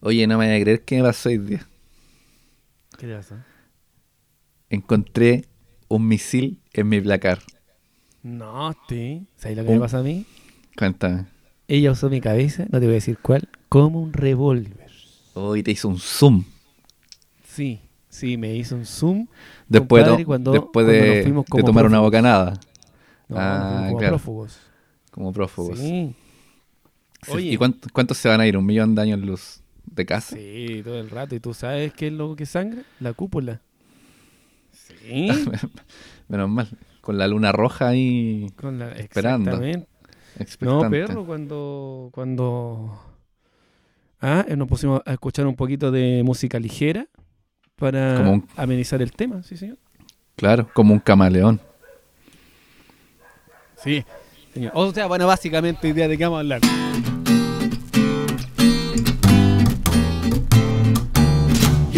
Oye, no me voy a creer qué me pasó hoy día. ¿Qué te pasa? Encontré un misil en mi placar. No, sí. ¿Sabes lo que me pasa a mí? Cuéntame. Ella usó mi cabeza, no te voy a decir cuál, como un revólver. Hoy te hizo un zoom. Sí, sí, me hizo un zoom. Después, compadre, de, cuando- después cuando de, tomar una prófugos. bocanada. No, Ah, como claro. prófugos. Como prófugos. Sí, Sí. Oye. ¿Y cuánto- cuántos se van a ir? ¿Un millón de años luz de casa? sí, todo el rato. ¿Y tú sabes qué es lo que sangra? La cúpula. Sí. Menos mal. Con la luna roja ahí Con la, Esperando. Exactamente. No, perro, cuando, cuando ah, eh, nos pusimos a escuchar un poquito de música ligera para un- amenizar el tema, sí, señor. Claro, como un camaleón. Sí, señor. O sea, bueno, básicamente, idea de qué vamos a hablar.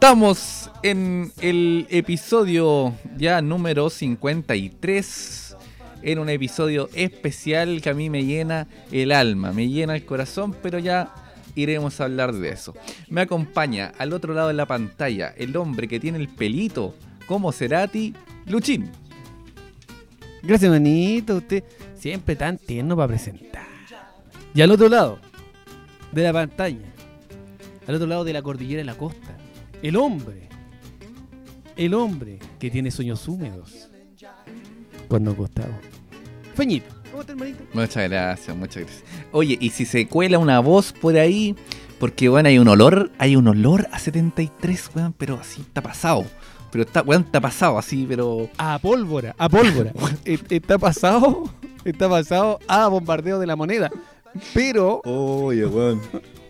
Estamos en el episodio ya número 53, en un episodio especial que a mí me llena el alma, me llena el corazón, pero ya iremos a hablar de eso. Me acompaña al otro lado de la pantalla el hombre que tiene el pelito como Cerati, Luchín. Gracias, manito. Usted siempre tan tierno para presentar. Y al otro lado de la pantalla, al otro lado de la cordillera de la costa, el hombre, el hombre que tiene sueños húmedos cuando acostado. Feñito. ¿Cómo está, hermanito? Muchas gracias, muchas gracias. Oye, y si se cuela una voz por ahí, porque bueno, hay un olor, hay un olor a 73, weón, pero así está pasado. Pero está, weón, está pasado así, pero. A pólvora, a pólvora. E- está pasado, está pasado a bombardeo de la moneda. Pero, Oye, weón.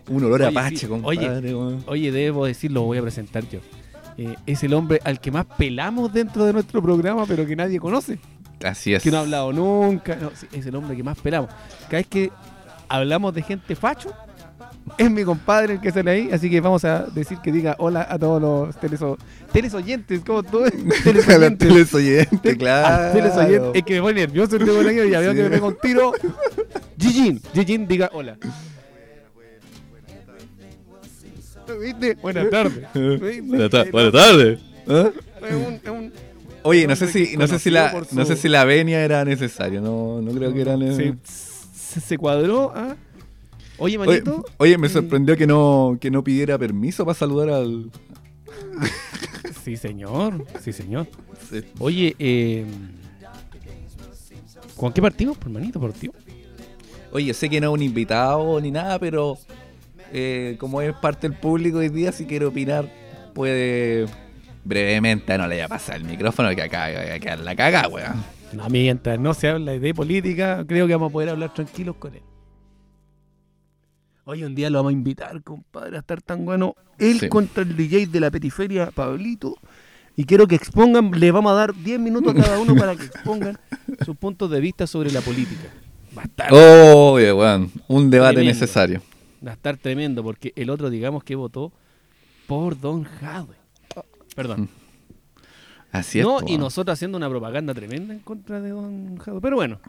Un olor Oye, a pache, compadre, weón. oye, debo decirlo, voy a presentar yo. Eh, es el hombre al que más pelamos dentro de nuestro programa, pero que nadie conoce. Así es. Que no ha hablado nunca. No, es el hombre que más pelamos. Cada vez que hablamos de gente facho, es mi compadre el que sale ahí. Así que vamos a decir que diga hola a todos los teleso telesoyentes. ¿Cómo tú? telesoyentes. telesoyente, Ah, claro. telesoyente. Es que me pone nervioso el tema y ya veo que me pega un tiro. Gigin, Gigin, diga hola. ¿Viste? Buenas tardes. Buenas ta- buenas tardes. ¿Ah? Es un- es un- Oye, no sé si, no sé si la, no sé si la venia era necesario, no, no creo que era se, necesario. se, se cuadró. ¿ah? Oye, manito. oye, me sorprendió que no, que no pidiera permiso para saludar al. Sí, señor. Sí, señor. Oye, eh, ¿con qué partimos, por manito, por tío? Oye, sé que no es un invitado ni nada, pero eh, como es parte del público hoy día, si quiere opinar, puede brevemente, no le voy a pasar el micrófono que acá va a quedar la caga, weón. No, mientras no se habla de política, creo que vamos a poder hablar tranquilos con él. Hoy un día lo vamos a invitar, compadre, a estar tan bueno. Él Sí. contra el DJ de la Petiferia, Pablito. Y quiero que expongan, le vamos a dar 10 minutos a cada uno para que expongan sus puntos de vista sobre la política. A estar, Oye, weón, un debate Tremendo. necesario. Va a estar tremendo, porque el otro, digamos, que votó por Don Jadwe. Perdón. Así es. No, po, y nosotros haciendo una propaganda tremenda en contra de Don Jadwe. Pero bueno,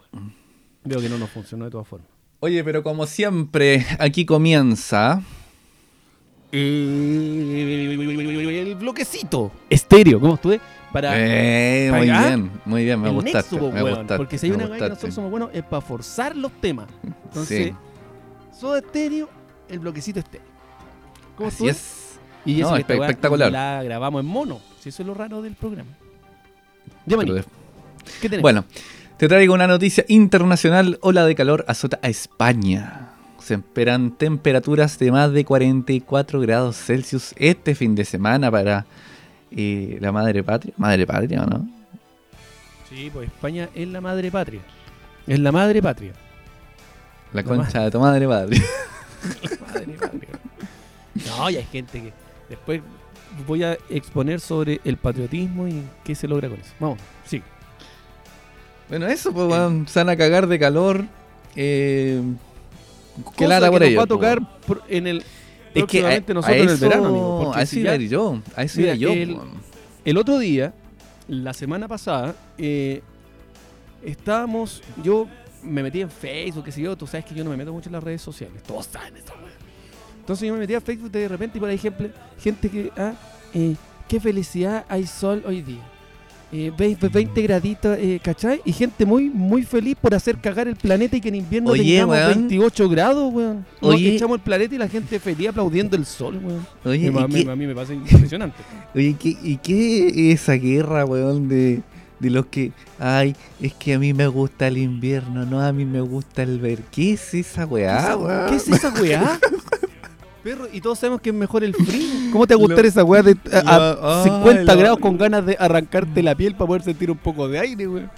veo que no nos funcionó de todas formas. Oye, pero como siempre, aquí comienza. El bloquecito. Estéreo, ¿cómo estuve? Para Eh, muy bien, muy bien, me el gustaste. nexo, me gustaste, Porque si hay una cosa que nosotros somos buenos es para forzar los temas. Entonces, Sí. Soda Estéreo, el bloquecito estéreo. ¿Cómo Así es. Y No, eso weá espectacular. La grabamos en mono. Si eso es lo raro del programa. Ya, de- ¿qué tenemos? Bueno, te traigo una noticia internacional. Ola de calor azota a España. Se esperan temperaturas de más de 44 grados Celsius este fin de semana para eh, la madre patria. Madre patria, ¿o no? Sí, pues España es la madre patria. Es la madre patria. La La concha de tu madre patria. Madre patria. No, y hay gente que después voy a exponer sobre el patriotismo y qué se logra con eso. Vamos, sí. Bueno, eso, pues, weón, se van a cagar de calor. Eh, Cosa lata que por ellos, va a tocar weón. por- en el Es que a, próximamente a nosotros en el eso- verano, amigo. porque a eso si iba ya- yo. A eso Mira, yo. el-. El otro día, la semana pasada, eh, estábamos, yo me metí en Facebook, qué sé yo, tú sabes que yo no me meto mucho en las redes sociales, todos saben eso, weón. Entonces yo me metí a Facebook de repente y por ejemplo, gente que, ah, eh, qué felicidad hay sol hoy día. Eh, 20, 20 graditos, eh, ¿cachai? Y gente muy, muy feliz por hacer cagar el planeta y que en invierno Oye, tengamos weón. 28 grados, weón. Nos Oye. echamos el planeta y la gente feliz aplaudiendo el sol, weón. Oye, Me- ¿y me- qué- a mí me pasa impresionante. Oye, ¿qué, ¿y qué es esa guerra, weón, de, de los que, ay, es que a mí me gusta el invierno, no, a mí me gusta el ver. ¿Qué es esa weá, weón? ¿Qué es esa weá? Perro, y todos sabemos que es mejor el frío. ¿Cómo te va a gustar esa weá de a, a Lo- ay, 50 lo- grados con ganas de arrancarte la piel para poder sentir un poco de aire, weón?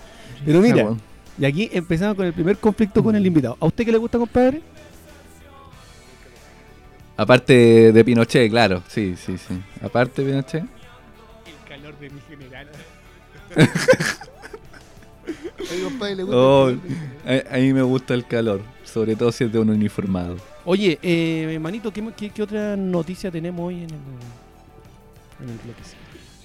Pero mira, y aquí empezamos con el primer conflicto con el invitado. ¿A usted qué le gusta, compadre? Aparte de Pinochet, claro, sí, sí, sí. Aparte de Pinochet. Oh, a, a mí me gusta el calor, sobre todo si es de un uniformado. Oye, eh, manito, ¿qué, qué, qué otra noticia tenemos hoy en el, en el bloque?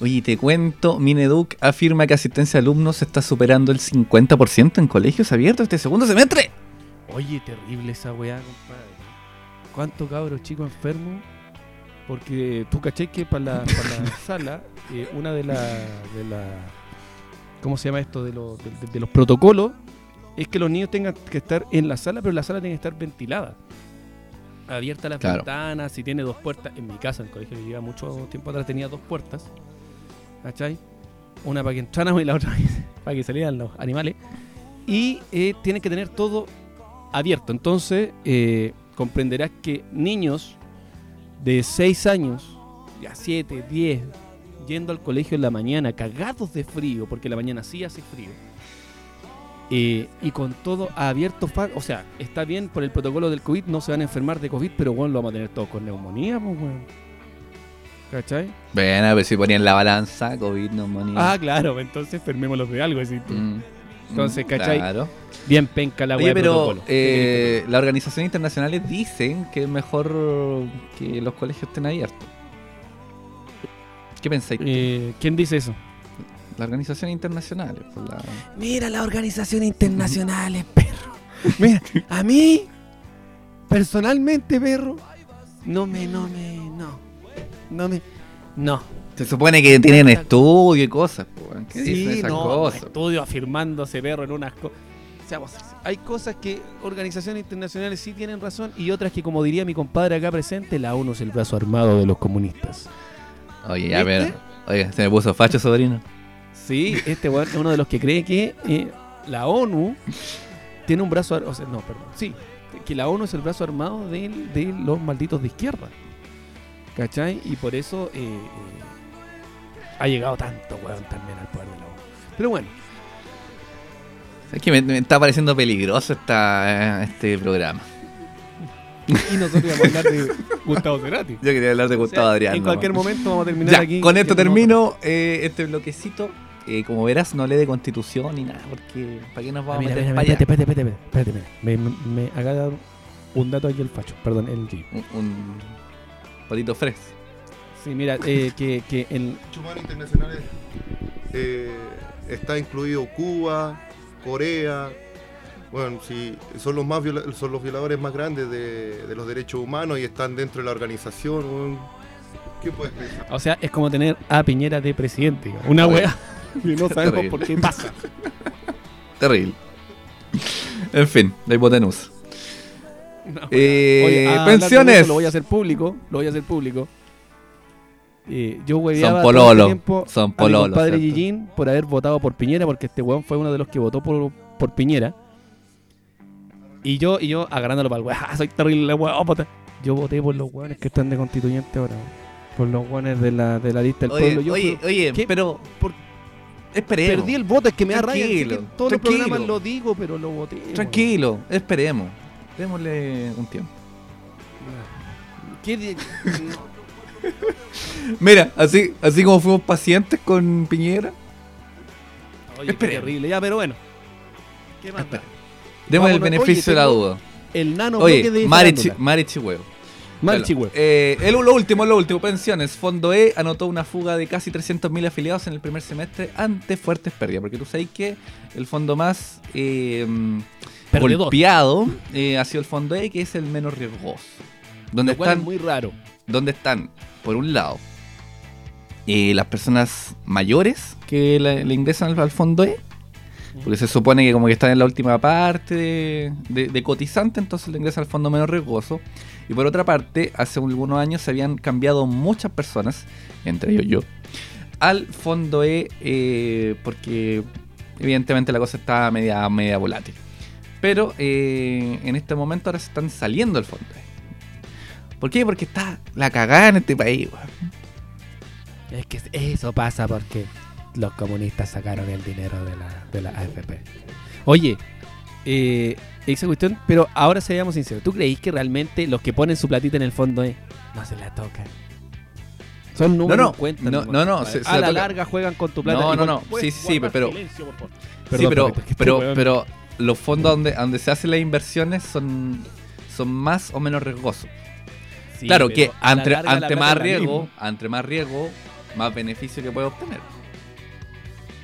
Oye, te cuento, Mineduc afirma que asistencia a alumnos está superando el 50% en colegios abiertos este segundo semestre. Oye, terrible esa weá, compadre. ¿Cuántos cabros chicos enfermos? Porque tú caché que para la, pa' la sala, eh, una de las. De la, ¿Cómo se llama esto? De, los- de- de- de los protocolos es que los niños tengan que estar en la sala, pero la sala tiene que estar ventilada. Abierta las Claro. ventanas, si tiene dos puertas. En mi casa, en el colegio que lleva mucho tiempo atrás, tenía dos puertas. ¿Cachai? Una para que entraran y la otra para que salieran los animales. Y eh, tienen que tener todo abierto. Entonces, eh, comprenderás que niños de 6 años, ya 7, 10, yendo al colegio en la mañana, cagados de frío, porque la mañana sí hace frío, eh, y con todo abierto, o sea, está bien por el protocolo del COVID, no se van a enfermar de COVID, pero bueno, lo vamos a tener todos con neumonía, pues, weón. ¿Cachai? Bueno, a ver si ponían la balanza, COVID, neumonía. Ah, claro, entonces enfermémoslos de algo, así. Mm, Entonces, mm, ¿cachai? Claro. Bien penca la de pero eh, las organizaciones internacionales dicen que es mejor que los colegios estén abiertos. ¿Qué pensáis? Eh, ¿Quién dice eso? Las organizaciones internacionales. pues, la- Mira las organizaciones internacionales, perro. Mira, a mí, personalmente, perro, no me, no me, no. No me, no. Se supone que tienen estudio y cosas. pues, ¿Qué dicen Sí, esas no, cosas? estudio afirmándose, perro, en unas cosas. Seamos hay cosas que organizaciones internacionales sí tienen razón y otras que, como diría mi compadre acá presente, la ONU es el brazo armado de los comunistas. Oye, ya, ¿Viste? pero. Oye, se me puso facho, sobrino. Sí, este weón es uno de los que cree que eh, la ONU tiene un brazo. O sea, no, perdón. Sí, que la ONU es el brazo armado de, de los malditos de izquierda. ¿Cachai? Y por eso eh, eh, ha llegado tanto weón también al poder de la ONU. Pero bueno, Es que me, me está pareciendo peligroso esta, eh, este programa. y nosotros íbamos a hablar de Gustavo Cerati. Yo quería hablar de O sea, Gustavo Adrián. En cualquier nomás. momento vamos a terminar Ya, aquí. con esto termino eh, este bloquecito. Eh, como verás, no lee de constitución ni nada, porque ¿para qué nos Ah, vamos mira, a meter mira, para mira, allá? espérate, espérate, espérate, espérate. Me, me, me un dato aquí el facho, perdón, el G. Un, un potito fres. Sí, mira, eh, que, que el, derechos humanos internacionales eh, está incluido Cuba, Corea. Bueno, si son los más viola- son los violadores más grandes de, de los derechos humanos y están dentro de la organización. ¿Qué puedes pensar? O sea, es como tener a Piñera de presidente. Una wea. Y no sabemos Terrible. por qué pasa. Terrible. En fin, la hipotenusa. Wea. Eh, Oye, ah, pensiones. eso, Lo voy a hacer público. Lo voy a hacer público. Eh, yo hueveaba Son todo pololo, este tiempo son a mi pololo, compadre ¿cierto? Gillín por haber votado por Piñera, porque este weón fue uno de los que votó por, por Piñera. Y yo, y yo agarrándolo para el weón, "Ah, soy terrible weón. puta". Yo voté por los weones que están de constituyente ahora. Por los weones de la, de la lista del Oye, pueblo. Yo oye, fui- oye, ¿qué? pero Por- esperemos. Perdí el voto, es que me da sé que todos los programas lo digo, pero lo voté. weón. Tranquilo, esperemos. Démosle un tiempo. ¿Qué di- no. Mira, así, así como fuimos pacientes con Piñera, Oye, qué Esperemos. terrible. Ya, pero bueno. ¿Qué más? Demos el beneficio de la duda. El nano Oye, de Marichi. Marichi huevo. Marichi, güey. eh, el- lo último, lo último, pensiones. Fondo E anotó una fuga de casi 300.000 afiliados en el primer semestre ante fuertes pérdidas. Porque tú sabes que el fondo más eh, golpeado eh, ha sido el fondo E, que es el menos riesgoso. Donde Lo cual están, es muy raro. donde están, por un lado, eh, las personas mayores que le, le ingresan al, al fondo E. Porque se supone que como que están en la última parte de, de- de cotizante, entonces le ingresan al fondo menos riesgoso. Y por otra parte, hace algunos años se habían cambiado muchas personas, entre ellos yo, al fondo E eh, porque evidentemente la cosa estaba media, media volátil. Pero eh, en este momento ahora se están saliendo del fondo E. ¿Por qué? Porque está la cagada en este país. weón. Es que eso pasa porque los comunistas sacaron el dinero de la, de la AFP. Oye, eh, esa cuestión, pero ahora seamos sinceros. ¿Tú creéis que realmente los que ponen su platita en el fondo eh, no se la tocan? Son números no, cuentan, no, no, no, se a la larga juegan con tu plata. No, no, no. ¿Puedes Sí, sí, sí, pero- silencio, por favor? sí, pero, pero, pero los fondos donde, donde se hacen las inversiones son, son más o menos riesgosos. Sí, claro que la ante, más riesgo, ante más riesgo, más beneficio que puede obtener.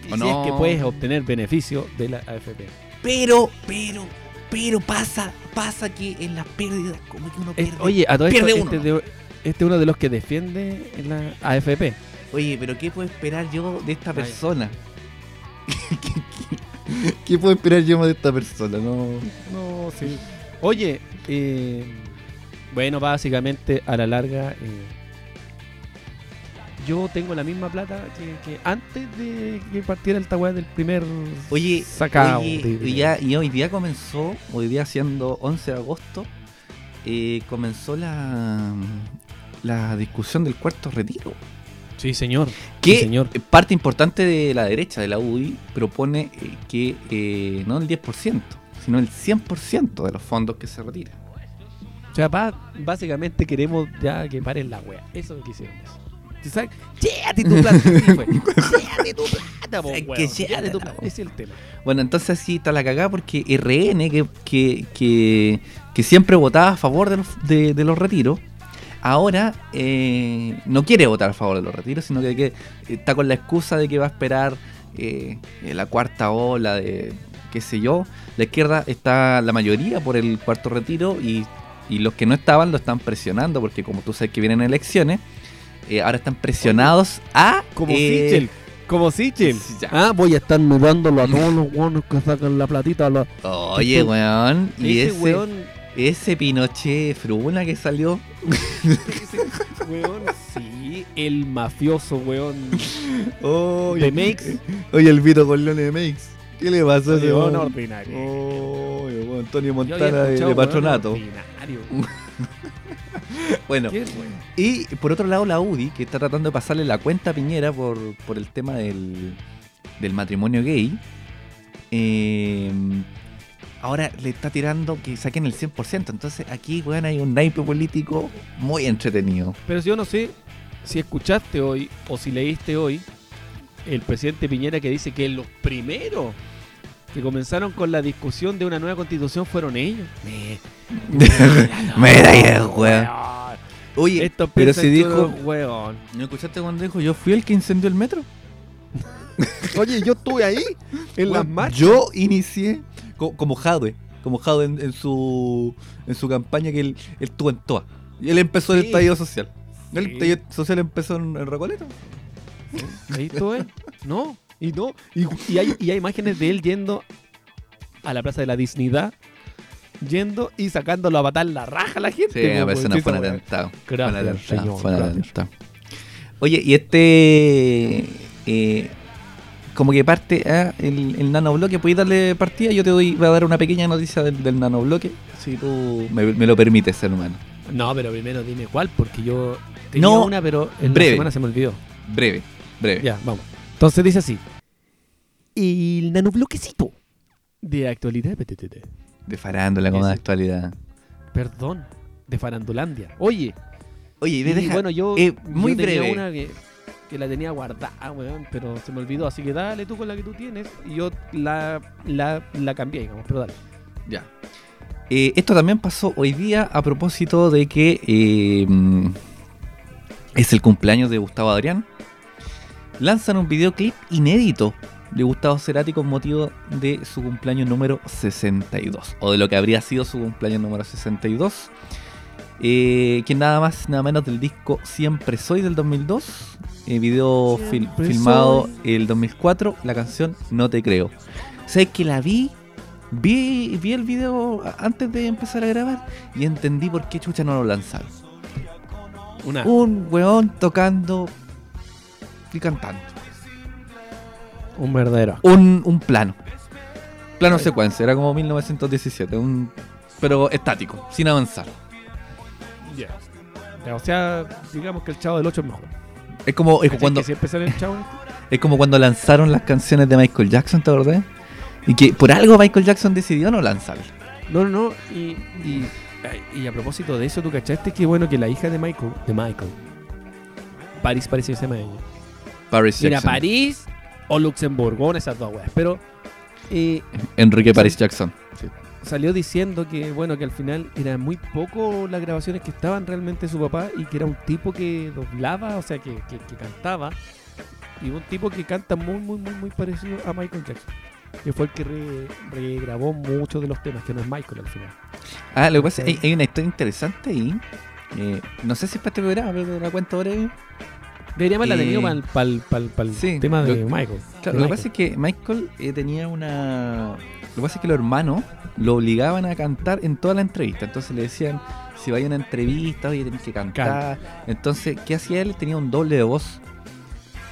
Y ¿o si no? es que puedes obtener beneficio de la AFP. Pero, pero, pero pasa, pasa que en las pérdidas, como que uno Es- pierde. oye, a todo esto, pierde este, uno. de- este es uno de los que defiende en la AFP. Oye, pero ¿qué puedo esperar yo de esta Ay. persona? ¿Qué, qué- qué puedo esperar yo de esta persona? No. No, sí. Oye, eh, bueno, básicamente a la larga, eh, yo tengo la misma plata que, que antes de que partiera el weá del primer Oye, sacado. oye, y, ya, y hoy día comenzó, hoy día siendo 11 de agosto, eh, comenzó la, la discusión del cuarto retiro. Sí, señor. Que Sí, señor. parte importante de la derecha, de la UDI, propone eh, que eh, no el 10%, sino el 100% de los fondos que se retiran. O sea, básicamente queremos ya que paren la wea. Eso es lo que hicieron. eso. ¿Tú sabes? ¡Llévate tu plata! ¡Llévate tu plata, po, weón! que tu plata. po. Ese es el tema. Bueno, entonces sí está la cagada porque RN, que, que, que, que siempre votaba a favor de los, de, de los retiros, ahora eh, no quiere votar a favor de los retiros, sino que, que está con la excusa de que va a esperar eh, la cuarta ola de qué sé yo. La izquierda está la mayoría por el cuarto retiro y, y los que no estaban lo están presionando porque como tú sabes que vienen elecciones, eh, ahora están presionados a... Como eh, Sichel. Como Sichel. ya. Ah, voy a estar mirándolo a todos los buenos que sacan la platita. la- Oye, weón. Y ese, ese, weón. ese Pinochet Fruna que salió. ese weón. Sí, el mafioso, weón. Oye, De Makes. Oye, el Vito Corleone de Makes. ¿Qué le pasó a ese Weón ordinario. Weón, Antonio Montana de, de patronato. ordinario. Bueno, y por otro lado la UDI, que está tratando de pasarle la cuenta a Piñera por, por el tema del, del matrimonio gay. eh, ahora le está tirando que saquen el 100%. Entonces aquí, weón, hay un naipe político muy entretenido. Pero yo no sé si escuchaste hoy o si leíste hoy el presidente Piñera que dice que los primeros que comenzaron con la discusión de una nueva constitución fueron ellos. Me- ahí el weón. Oye, Estos pero si que dijo. weón. ¿No escuchaste cuando dijo yo fui el que incendió el metro? Oye, yo estuve ahí en las marchas. Yo inicié co- como Jadwe, como Jadwe en, en su en su campaña que él, él estuvo en toa. Y él empezó el Sí. estallido social. El Sí. estallido social empezó en, en Recoleta. Ahí estuve. No, y no. Y, y hay, y hay imágenes de él yendo a la plaza de la dignidad. Yendo y sacándolo a matar la raja a la gente. Sí, a veces no fue un atentado. Fue Gracias, atentado, señor, fue atentado. Oye, y este. eh, como que parte ah, el, el nanobloque, ¿puedes darle partida? Yo te doy, voy a dar una pequeña noticia del, del nanobloque, si tú me, me lo permites, ser humano. No, pero primero dime cuál, porque yo tenía No, una, pero en breve. la semana se me olvidó. Breve, breve. Ya, vamos. Entonces dice así. El nanobloquecito de actualidad. PTTT. De farándula como de actualidad. Perdón, de Farandulandia. Oye, Oye, Y deja- bueno, yo, eh, yo muy tenía breve. una que, que la tenía guardada, weón, pero se me olvidó. Así que dale tú con la que tú tienes y yo la, la, la cambié, digamos, pero dale. Ya. Eh, esto también pasó hoy día a propósito de que eh, es el cumpleaños de Gustavo Adrián. Lanzan un videoclip inédito de Gustavo Cerati con motivo de su cumpleaños número 62. O de lo que habría sido su cumpleaños número 62. Eh, que nada más, nada menos del disco Siempre Soy del 2002. eh, video fil- filmado soy. el 2004. La canción No Te Creo. ¿Sabes que la vi? Vi, vi el video antes de empezar a grabar y entendí por qué Chucha no lo lanzaron. Una. Un weón tocando y cantando. Un verdadero. Un, un plano. Plano secuencia, era como 1917, un, pero estático, sin avanzar. Ya. O sea, digamos que el chavo del 8 es mejor. Es como, es ¿Cachai cuando, que siempre sale el chavo? es como cuando lanzaron las canciones de Michael Jackson, ¿te acordás? Y que por algo Michael Jackson decidió no lanzarlas. No, no, no. Y, y, a propósito de eso, ¿tú cachaste que bueno que la hija de Michael, de Michael, París parece que se llama ella. Paris Jackson. París o Luxemburgo, una de esas dos weas. Pero eh, Enrique Paris Jackson. salió diciendo que bueno que al final eran muy poco las grabaciones que estaban realmente su papá y que era un tipo que doblaba, o sea que, que- que cantaba y un tipo que canta muy muy muy muy parecido a Michael Jackson. Que fue el que re- regrabó muchos de los temas, que no es Michael al final. Ah, lo que pasa es que hay, hay una historia interesante ahí. Eh, no sé si es para este programa, pero te la cuento breve. Deberíamos haberla tenido para el, sí, tema de lo- Michael. Claro, de lo que pasa es que Michael eh, tenía una. Lo que pasa es que los hermanos lo obligaban a cantar en toda la entrevista. Entonces le decían, si vaya a una entrevista, oye, tenés que cantar. Entonces, ¿qué hacía él? Tenía un doble de voz.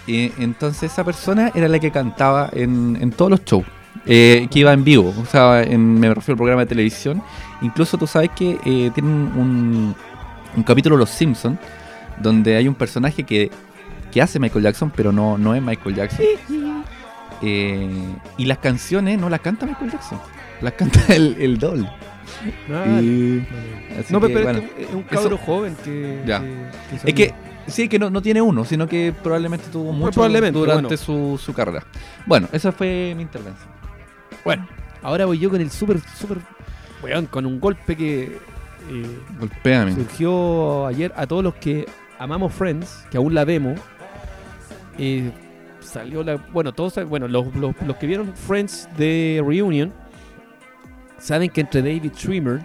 Entonces esa persona era la que cantaba en, en todos los shows. eh, que iba en vivo. O sea, en, me refiero al programa de televisión. Incluso tú sabes que eh, tienen un, un capítulo de Los Simpsons donde hay un personaje que, que hace Michael Jackson, pero no, no es Michael Jackson. Eh, y las canciones no las canta Michael Jackson, las canta el, el. Ah, Y- no, que, pero, pero bueno. es un cabro joven que. Ya. que- Es que sí, que no, no tiene uno, sino que probablemente tuvo mucho probablemente, durante bueno. su, su carrera. Bueno, esa fue mi intervención. Bueno, ahora voy yo con el super, super. Weón, con un golpe que eh, surgió ayer a todos los que amamos Friends, que aún la vemos. Eh, salió la. Bueno, todos. Bueno, los, los- los que vieron Friends de Reunion saben que entre David Schwimmer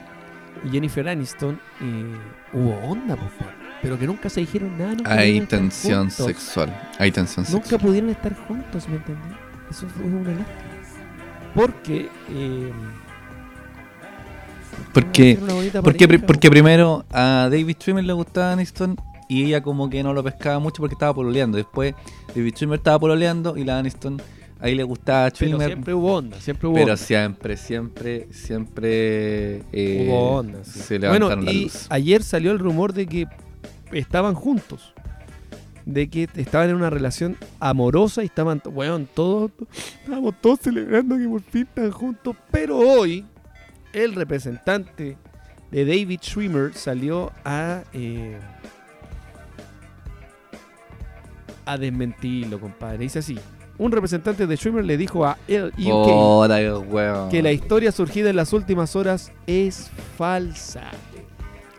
y Jennifer Aniston eh, hubo onda, po, weón. pero que nunca se dijeron nada. nunca Hay tensión sexual. Hay tensión Nunca sexual. pudieron estar juntos, ¿me entendés? Eso fue una lástima. Porque. Eh, Porque, porque, porque primero a David Schwimmer le gustaba Aniston y ella como que no lo pescaba mucho porque estaba pololeando. Después David Schwimmer estaba pololeando y la Aniston ahí le gustaba a Pero Schwimmer. siempre hubo onda, siempre hubo Pero onda. siempre, siempre, siempre eh, Hubo onda, sí. se Bueno, levantaron la y luz. ayer salió el rumor de que estaban juntos. De que estaban en una relación amorosa y estaban, weón, todos, estábamos todos celebrando que por fin están juntos. Pero hoy, el representante de David Schwimmer salió a. eh, a desmentirlo, compadre. Dice así: Un representante de Schwimmer le dijo a el weón. que la historia surgida en las últimas horas es falsa.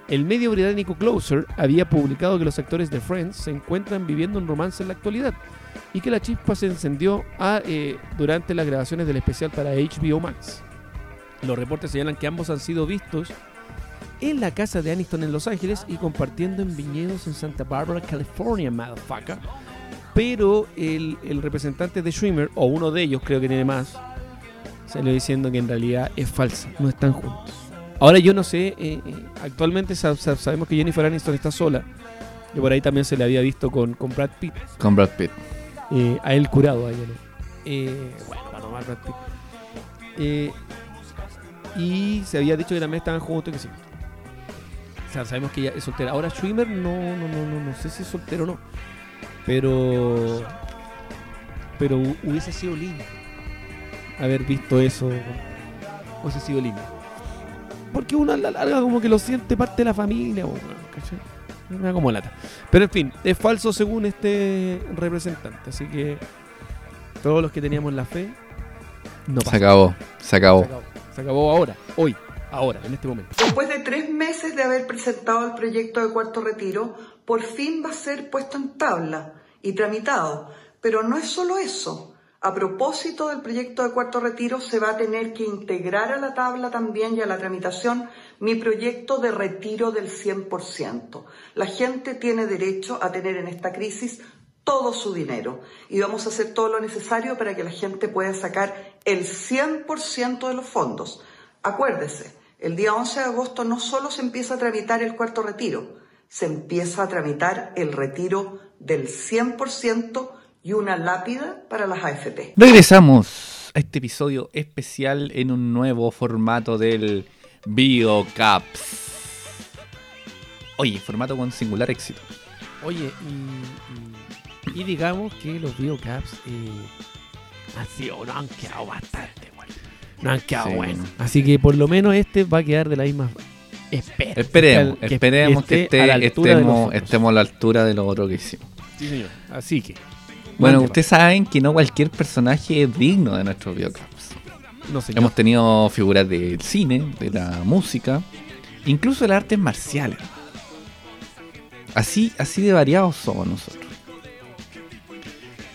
El medio británico Closer había publicado que los actores de Friends se encuentran viviendo un romance en la actualidad y que la chispa se encendió ah, eh, durante las grabaciones del especial para HBO Max. Los reportes señalan que ambos han sido vistos en la casa de Aniston en Los Ángeles y compartiendo en viñedos en Santa Barbara, California, motherfucker. Pero el, el representante de Schwimmer, o uno de ellos, creo que tiene más, salió diciendo que en realidad es falsa, no están juntos. Ahora yo no sé, eh, eh, actualmente sa- sa- sabemos que Jennifer Aniston está sola, y por ahí también se le había visto con, con Brad Pitt, Con Brad Pitt. eh, a él curado, a. Eh, bueno, para tomar Brad Pitt. Y se había dicho que también estaban juntos y que sí. O sea, sabemos que ella es soltera. Ahora Schwimmer no, no, no, no, no sé si es soltero o no. Pero. Pero hu- hubiese sido lindo haber visto eso. Hubiese sido lindo. Porque uno a la larga como que lo siente parte de la familia, ¿cachai? Me da como lata. Pero en fin, es falso según este representante. Así que todos los que teníamos la fe, no Se pasa. acabó, se acabó. Se acabó. Se acabó ahora, hoy, ahora, en este momento. Después de tres meses de haber presentado el proyecto de cuarto retiro, por fin va a ser puesto en tabla y tramitado. Pero no es solo eso. A propósito del proyecto de cuarto retiro, se va a tener que integrar a la tabla también y a la tramitación mi proyecto de retiro del 100%. La gente tiene derecho a tener en esta crisis todo su dinero y vamos a hacer todo lo necesario para que la gente pueda sacar el 100% de los fondos. Acuérdese, el día 11 de agosto no solo se empieza a tramitar el cuarto retiro, se empieza a tramitar el retiro del 100% y una lápida para las AFP. Regresamos a este episodio especial en un nuevo formato del BioCaps. Oye, formato con singular éxito. Oye, y, y- y digamos que los biocaps eh, han sido, no han quedado bastante buenos. No han quedado Sí. buenos. Así que por lo menos este va a quedar de la misma. Esperemos, que- esperemos que, esté estemos, estemos a la altura de lo otro que hicimos. Sí, señor. Así que. Bueno, ustedes saben que no cualquier personaje es digno de nuestros BioCaps. pa. No, señor. Hemos tenido figuras del cine, de la música, incluso de las artes marciales. Así, así de variados somos nosotros.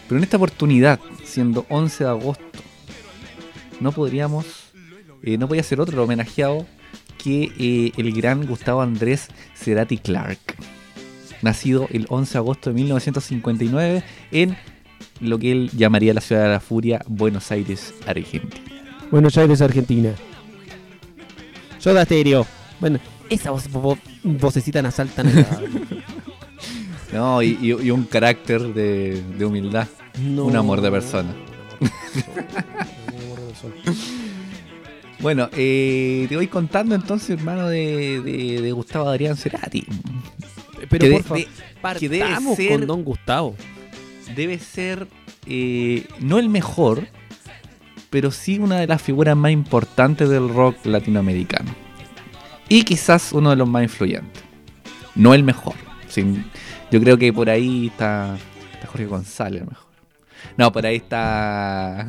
Pero en esta oportunidad, siendo 11 de agosto, no podríamos, eh, no podía ser otro homenajeado que eh, el gran Gustavo Andrés Cerati Clark, nacido el 11 de agosto de 1959 en lo que él llamaría la ciudad de la furia, Buenos Aires, Argentina. Buenos Aires, Argentina. Soda Stereo. Bueno, esa voz, vo- vocecita nasal tan. No, y, y- y un carácter de, de humildad. No. Un amor de persona. Bueno, eh, te voy contando entonces, hermano, de, de- de Gustavo Adrián Cerati. Pero Que por favor, que debe ser- con Don Gustavo. Debe ser eh, no el mejor, pero sí una de las figuras más importantes del rock latinoamericano. Y quizás uno de los más influyentes. No el mejor. sin- yo creo que por ahí está, está Jorge González, mejor. No, por ahí está.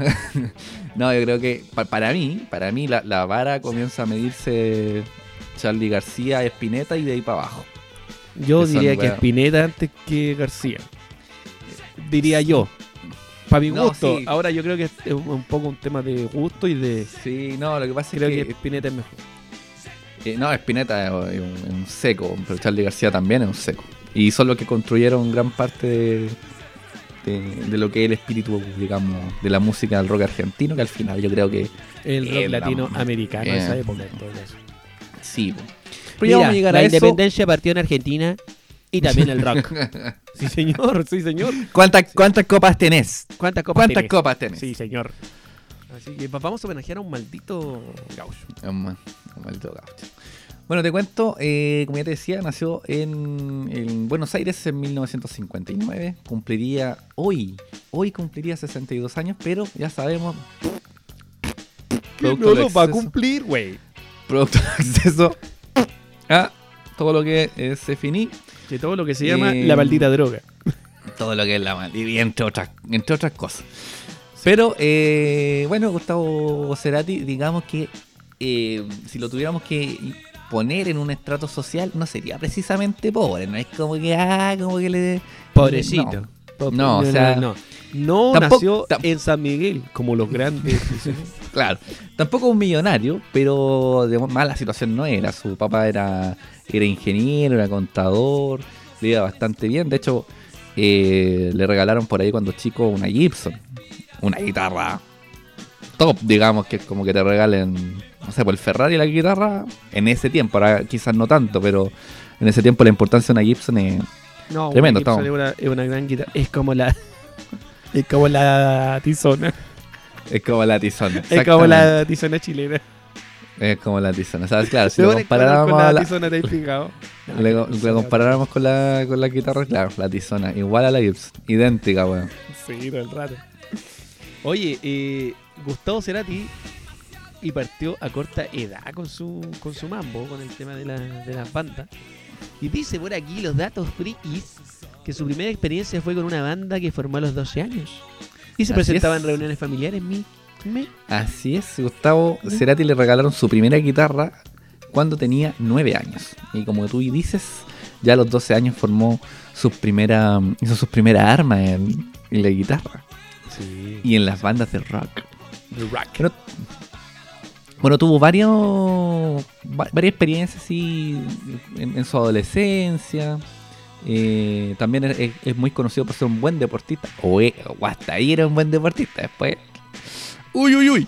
no, yo creo que pa- para mí, para mí la, la vara comienza a medirse Charlie García, Espineta y de ahí para abajo. Yo Que son diría que weas. Spinetta antes que García. Diría yo. Para mi No, gusto. sí. Ahora yo creo que es un poco un tema de gusto y de. Sí, no, lo que pasa Creo es que que. Spinetta es mejor. eh, no, Espineta es un, es un seco, pero Charlie García también es un seco. Y son los que construyeron gran parte de, de, de lo que es el espíritu, digamos, de la música del rock argentino, que al final yo creo que El rock Eh, la- latinoamericano de esa eh. época. en todo caso. sí. po. Pero ya vamos a llegar a eso. independencia partió en Argentina y también el rock. sí, señor, sí, señor. ¿Cuántas, ¿Cuántas copas tenés? ¿Cuántas copas ¿Cuántas tenés? copas tenés? Sí, señor. Así que va- vamos a homenajear a un maldito gaucho. Un un maldito gaucho. Bueno, te cuento, eh, como ya te decía, nació en, en Buenos Aires en 1959. Cumpliría hoy, hoy cumpliría 62 años, pero ya sabemos. producto no lo va a cumplir, güey. Producto del acceso a todo lo que es finí, Que todo lo que se llama Eh, la maldita droga. todo lo que es la mal, y entre otras, entre otras cosas. Pero, eh, bueno, Gustavo Cerati, digamos que si lo tuviéramos que poner en un estrato social, no sería precisamente pobre, no es como que, ah, como que le... Pobrecito. No, No, o sea, no. No tampoco- nació en San Miguel, como los grandes. Claro, tampoco un millonario, pero de mala situación no era. Su papá era, era ingeniero, era contador, le iba bastante bien. De hecho, eh, le regalaron por ahí cuando chico una Gibson, una guitarra top, digamos, que es como que te regalen, no sé, por el Ferrari y la guitarra, en ese tiempo, ahora quizás no tanto, pero en ese tiempo la importancia de una Gibson es... No, Tremendo, una Gibson es una, es una gran guitarra. Es como la. Es como la tizona. Es como la tizona. Es como la tizona chilena. Es como la tizona. ¿Sabes? Claro, si ¿Te lo con comparáramos a la la- tizona te fijado? Le, le comparáramos con la, con la guitarra, claro, la tizona, igual a la Gibson, idéntica, weón. Sí, todo el rato. Oye, eh, Gustavo Cerati y partió a corta edad con su con su mambo, con el tema de, la, de las bandas. Y dice por aquí los datos frikis que su primera experiencia fue con una banda que formó a los 12 años. Y se Así presentaba es. en reuniones familiares. Mi, Así es, Gustavo Cerati le regalaron su primera guitarra cuando tenía 9 años. Y como tú dices, ya a los 12 años formó sus primera, hizo sus primeras armas en, en la guitarra Sí. y en las bandas de rock. rock. Bueno, bueno, tuvo varios, va- varias experiencias así en, en su adolescencia. Eh, también es, muy conocido por ser un buen deportista. O, e- o hasta ahí era un buen deportista. Después. Uy, uy, uy.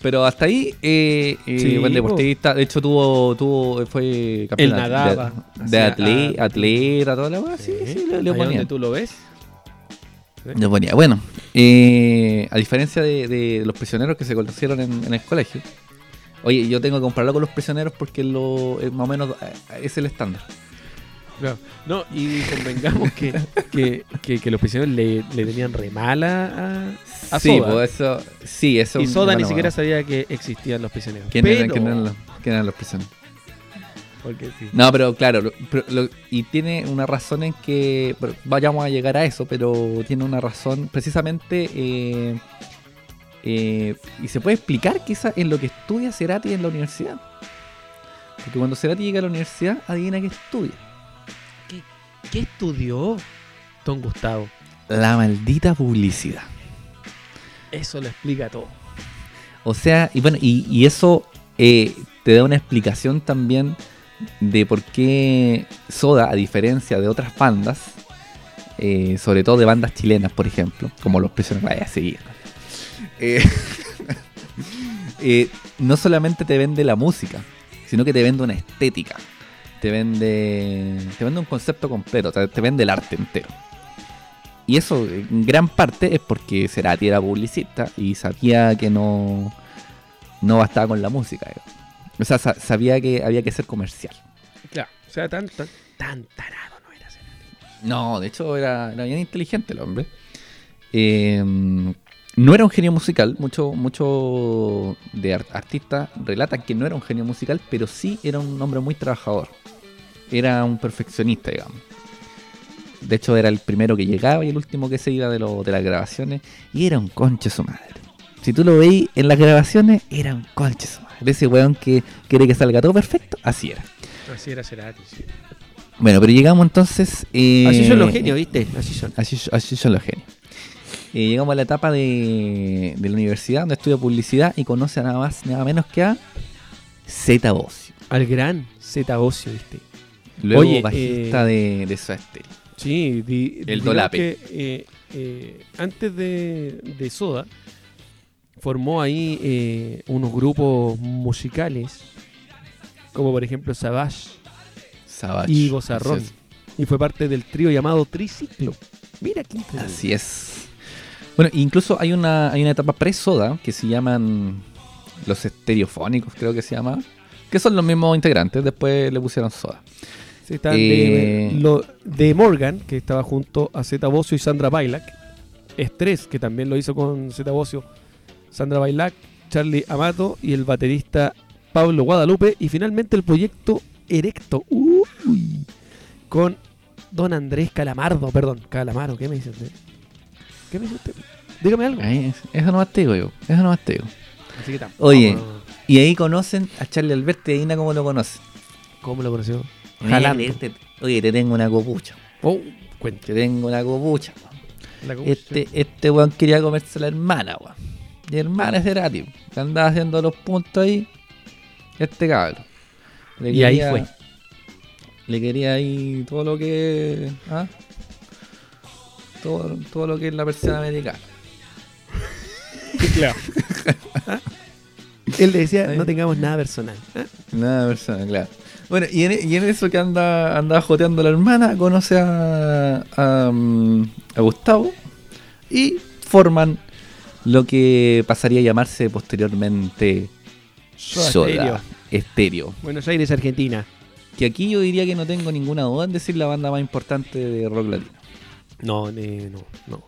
Pero hasta ahí, eh, eh, Sí, buen po. deportista. De hecho, tuvo, tuvo fue campeón Él de- nadaba, de, hacía- atle- ah, atleta, toda la weá. Sí, sí, le, le ponía. donde tú lo ves. Lo ponía. Bueno, eh, a diferencia de, de los prisioneros que se conocieron en, en el colegio, oye, yo tengo que compararlo con los prisioneros porque lo, es más o menos eh, es el estándar. Claro. No, y convengamos que, que, que, que los prisioneros le, le tenían re mala a, a sí, Soda. pues eso, sí, eso. y Soda ni siquiera bueno. sabía que existían los prisioneros. ¿Quién eran, Pero- quién eran los, quién eran los prisioneros? porque sí. No, pero claro, lo- pero lo- y tiene una razón en que vayamos a llegar a eso, pero tiene una razón precisamente eh, eh, y se puede explicar quizás en lo que estudia Cerati en la universidad. Porque cuando Cerati llega a la universidad, adivina qué estudia. ¿Qué estudió Don Gustavo? La maldita publicidad. Eso lo explica todo. O sea, y bueno, y, y eso eh, te da una explicación también de por qué Soda, a diferencia de otras bandas, eh, sobre todo de bandas chilenas, por ejemplo, como Los Prisioneros, vaya a seguir. Eh, eh, no solamente te vende la música, sino que te vende una estética. Te vende, te vende un concepto completo, te, te vende el arte entero. Y eso en gran parte es porque Cerati era publicista y sabía que no, no bastaba con la música. digamos. O sea, sa- sabía que había que ser comercial. Claro. O sea, tan, tan, tan tarado no era Cerati. No, de hecho era, era bien inteligente el hombre. Eh, no era un genio musical. Muchos mucho de ar- artistas relatan que no era un genio musical, pero sí era un hombre muy trabajador. Era un perfeccionista, digamos. De hecho, era el primero que llegaba y el último que se iba de, lo- de las grabaciones. Y era un conche su madre. Si tú lo veis en las grabaciones, era un conche su madre. Ese weón que quiere que salga todo perfecto, así era. Así era Cerati, sí. Bueno, pero llegamos entonces. eh, Así son los genios, ¿viste? Así son. Así, así son los genios. Eh, llegamos a la etapa de, de la universidad donde estudia publicidad y conoce a nada más, nada menos que a Z Bocio. Al gran Z Ocio, ¿viste? Luego Oye, bajista de, de Soda Stereo. Sí, di- El Dolape. que, eh, eh, antes de, de Soda, formó ahí eh, unos grupos musicales, como por ejemplo Savage Savage. y Gozarrón. Y fue parte del trío llamado Triciclo. Mira qué. Así es. Bueno, incluso hay una, hay una etapa pre-soda que se llaman los estereofónicos, creo que se llama. Que son los mismos integrantes, después le pusieron soda. Sí, están Eh, de, lo- de Morgan, que estaba junto a Zeta Bocio y Sandra Bailac. Estrés, que también lo hizo con Zeta Bocio, Sandra Bailac, Charlie Amato y el baterista Pablo Guadalupe. Y finalmente el proyecto Erecto. Uy, con Don Andrés Calamardo. Perdón, Calamaro, ¿qué me dice usted? ¿Qué me dice usted? Dígame algo. Ahí, eso no más te digo yo. Eso no más te digo. Así que tampoco- Oye. Y ahí conocen a Charlie Alberti y Aina como lo conocen. ¿Cómo lo conoció? Te- Oye, te tengo una copucha. Oh, cuente. Te tengo una copucha. La Este, este weón quería comerse a la hermana, weón. Y hermana es Cerati, que andaba haciendo los puntos ahí. Este cabrón. Le Y ahí fue. Le quería ahí todo lo que. ¿ah? Todo, todo lo que es la persiana americana. Claro. Él le decía, no tengamos nada personal. ¿ah? Nada persona, claro. Bueno, y en, y en eso que anda, anda joteando la hermana, conoce a, a, mm, a Gustavo y forman lo que pasaría a llamarse posteriormente Soda Soda Stereo. Estéreo. Buenos Aires, Argentina. Que aquí yo diría que no tengo ninguna duda en decir la banda más importante de rock latino. No, ne- no, no.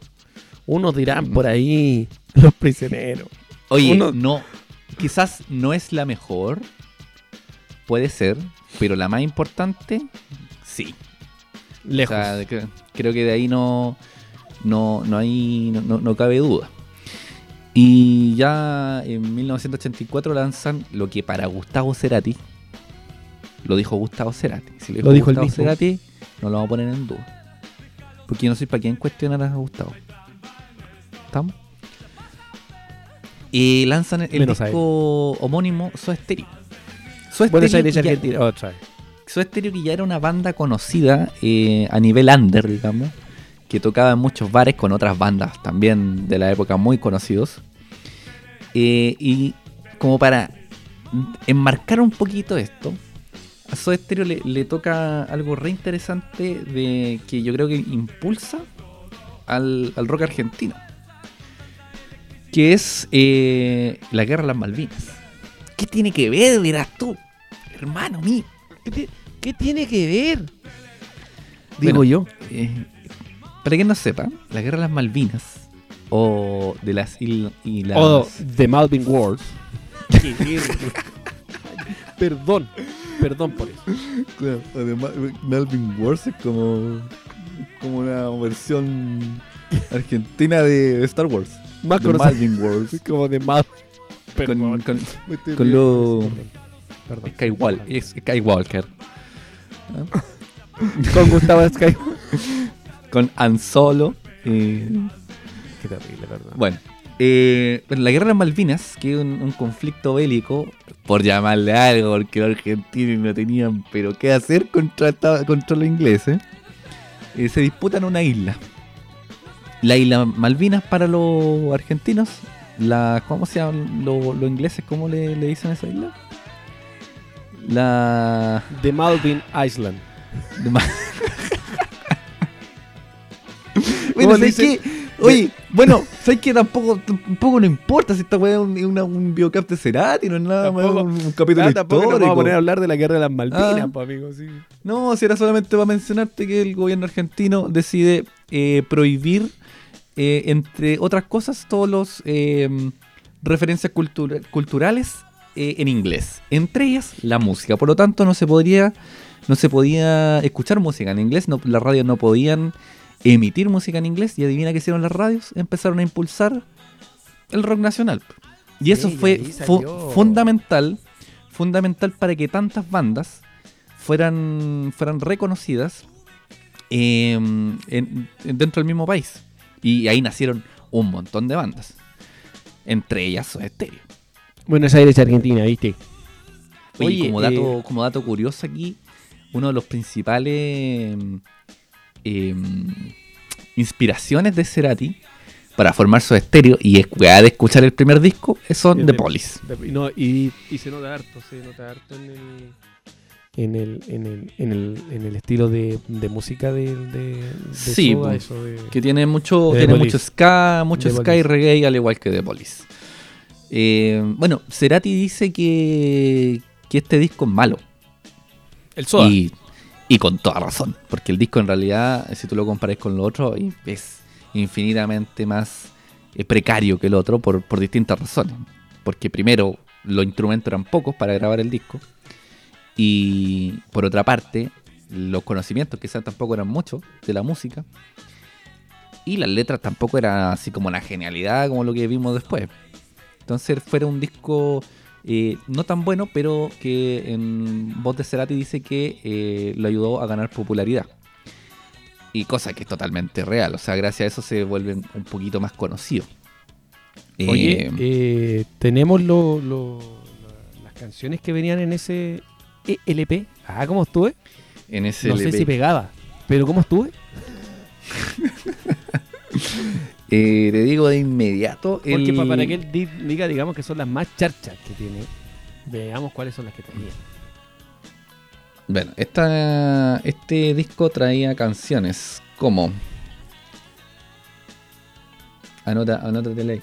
Unos dirán por ahí los prisioneros. Oye, Uno- no, quizás no es la mejor, puede ser, pero la más importante, sí. Lejos. O sea, creo que de ahí no, no, no, hay, no, no- cabe duda. Y ya en 1984 lanzan lo que para Gustavo Cerati, lo dijo Gustavo Cerati. Si Lo dijo Gustavo mismo. Cerati, no lo vamos a poner en duda. Porque yo no soy para quien cuestionar a Gustavo. ¿Estamos? Y lanzan el Menos disco homónimo Soda Stereo. Soda Buenos Stereo Aires, que ya- Argentina. Otra vez. Soda Stereo que ya era una banda conocida eh, a nivel under, digamos, que tocaba en muchos bares con otras bandas también de la época muy conocidos. Eh, y como para enmarcar un poquito esto, a Soda Stereo le, le toca algo re interesante de que yo creo que impulsa al, al rock argentino, que es eh, la guerra de las Malvinas. ¿Qué tiene que ver, dirás tú, hermano mío? ¿Qué, ti- qué tiene que ver? Digo Bueno, yo. Eh, para quien no sepa, la guerra de las Malvinas o de las islas. O The Malvin Wars. perdón. Perdón por eso. Melvin Wars es como, como una versión argentina de Star Wars. Más conocido Malvin Wars. como The Malvin. Con, con, con lo. Perdón. Skywal- es Skywalker. Con Gustavo Sky. Con Han Solo. eh, Qué terrible, perdón. Bueno, eh, bueno, la guerra de Malvinas, que es un, un conflicto bélico, por llamarle algo, porque los argentinos no tenían pero qué hacer contra, contra los ingleses, eh, se disputan una isla. La isla Malvinas para los argentinos, la, ¿cómo se llaman los, los ingleses? ¿Cómo le, le dicen a esa isla? La... The Malvin Island. Ma- bueno, ¿Cómo le ¿sabes qué? Oye, bueno, ¿sabes qué? Tampoco, tampoco no importa si esta weá es un, una- un biocap de Cerati, no es nada más un, un capítulo Ah, tampoco nos vamos a histórico. poner a hablar de la guerra de las Malvinas, Ah. pues, amigo. Sí. No, si era solamente para mencionarte que el gobierno argentino decide eh, prohibir, eh, entre otras cosas, todos los eh, referencias cultura- culturales eh, en inglés. Entre ellas, la música. Por lo tanto, no se podría, no se podía escuchar música en inglés. No, las radios no podían emitir música en inglés. Y adivina qué hicieron las radios. Empezaron a impulsar el rock nacional. Y eso Sí, fue fu- fundamental, fundamental para que tantas bandas fueran, fueran reconocidas eh, en- en- dentro del mismo país. Y ahí nacieron un montón de bandas. Entre ellas Soda Stereo. Buenos Aires, Argentina, ¿viste? Oye, Oye, como, dato, eh, como dato curioso aquí, uno de los principales eh, inspiraciones de Cerati para formar su estéreo y es de escuchar el primer disco son Es The de- Police. De- no, y, y se nota harto, se nota harto en el. En el, en el, en el, en el estilo de, de música de, de, de Sí, Soda, pues, eso de- Que tiene mucho, tiene mucho ska, mucho The ska Police. y reggae, al igual que The Police. Eh, bueno, Cerati dice que, que este disco es malo. El Soda. Y, y con toda razón, porque el disco en realidad, si tú lo comparas con lo otro, es infinitamente más eh, precario que el otro por, por distintas razones. Porque primero, los instrumentos eran pocos para grabar el disco. Y por otra parte, los conocimientos quizás tampoco eran muchos de la música. Y las letras tampoco eran así como una genialidad como lo que vimos después. Entonces fuera un disco eh, no tan bueno, pero que en voz de Cerati dice que eh, lo ayudó a ganar popularidad. Y cosa que es totalmente real. O sea, gracias a eso se vuelven un poquito más conocidos. Oye, Eh, tenemos lo- lo- la- las canciones que venían en ese E LP. Ah, ¿cómo estuve? en ese No sé LP. si pegaba, pero ¿cómo estuve? Eh, te digo de inmediato. Porque el- para que él di- diga, digamos que son las más charchas que tiene. Veamos cuáles son las que tenía. Bueno, esta, este disco traía canciones como. Anota, anótate ahí.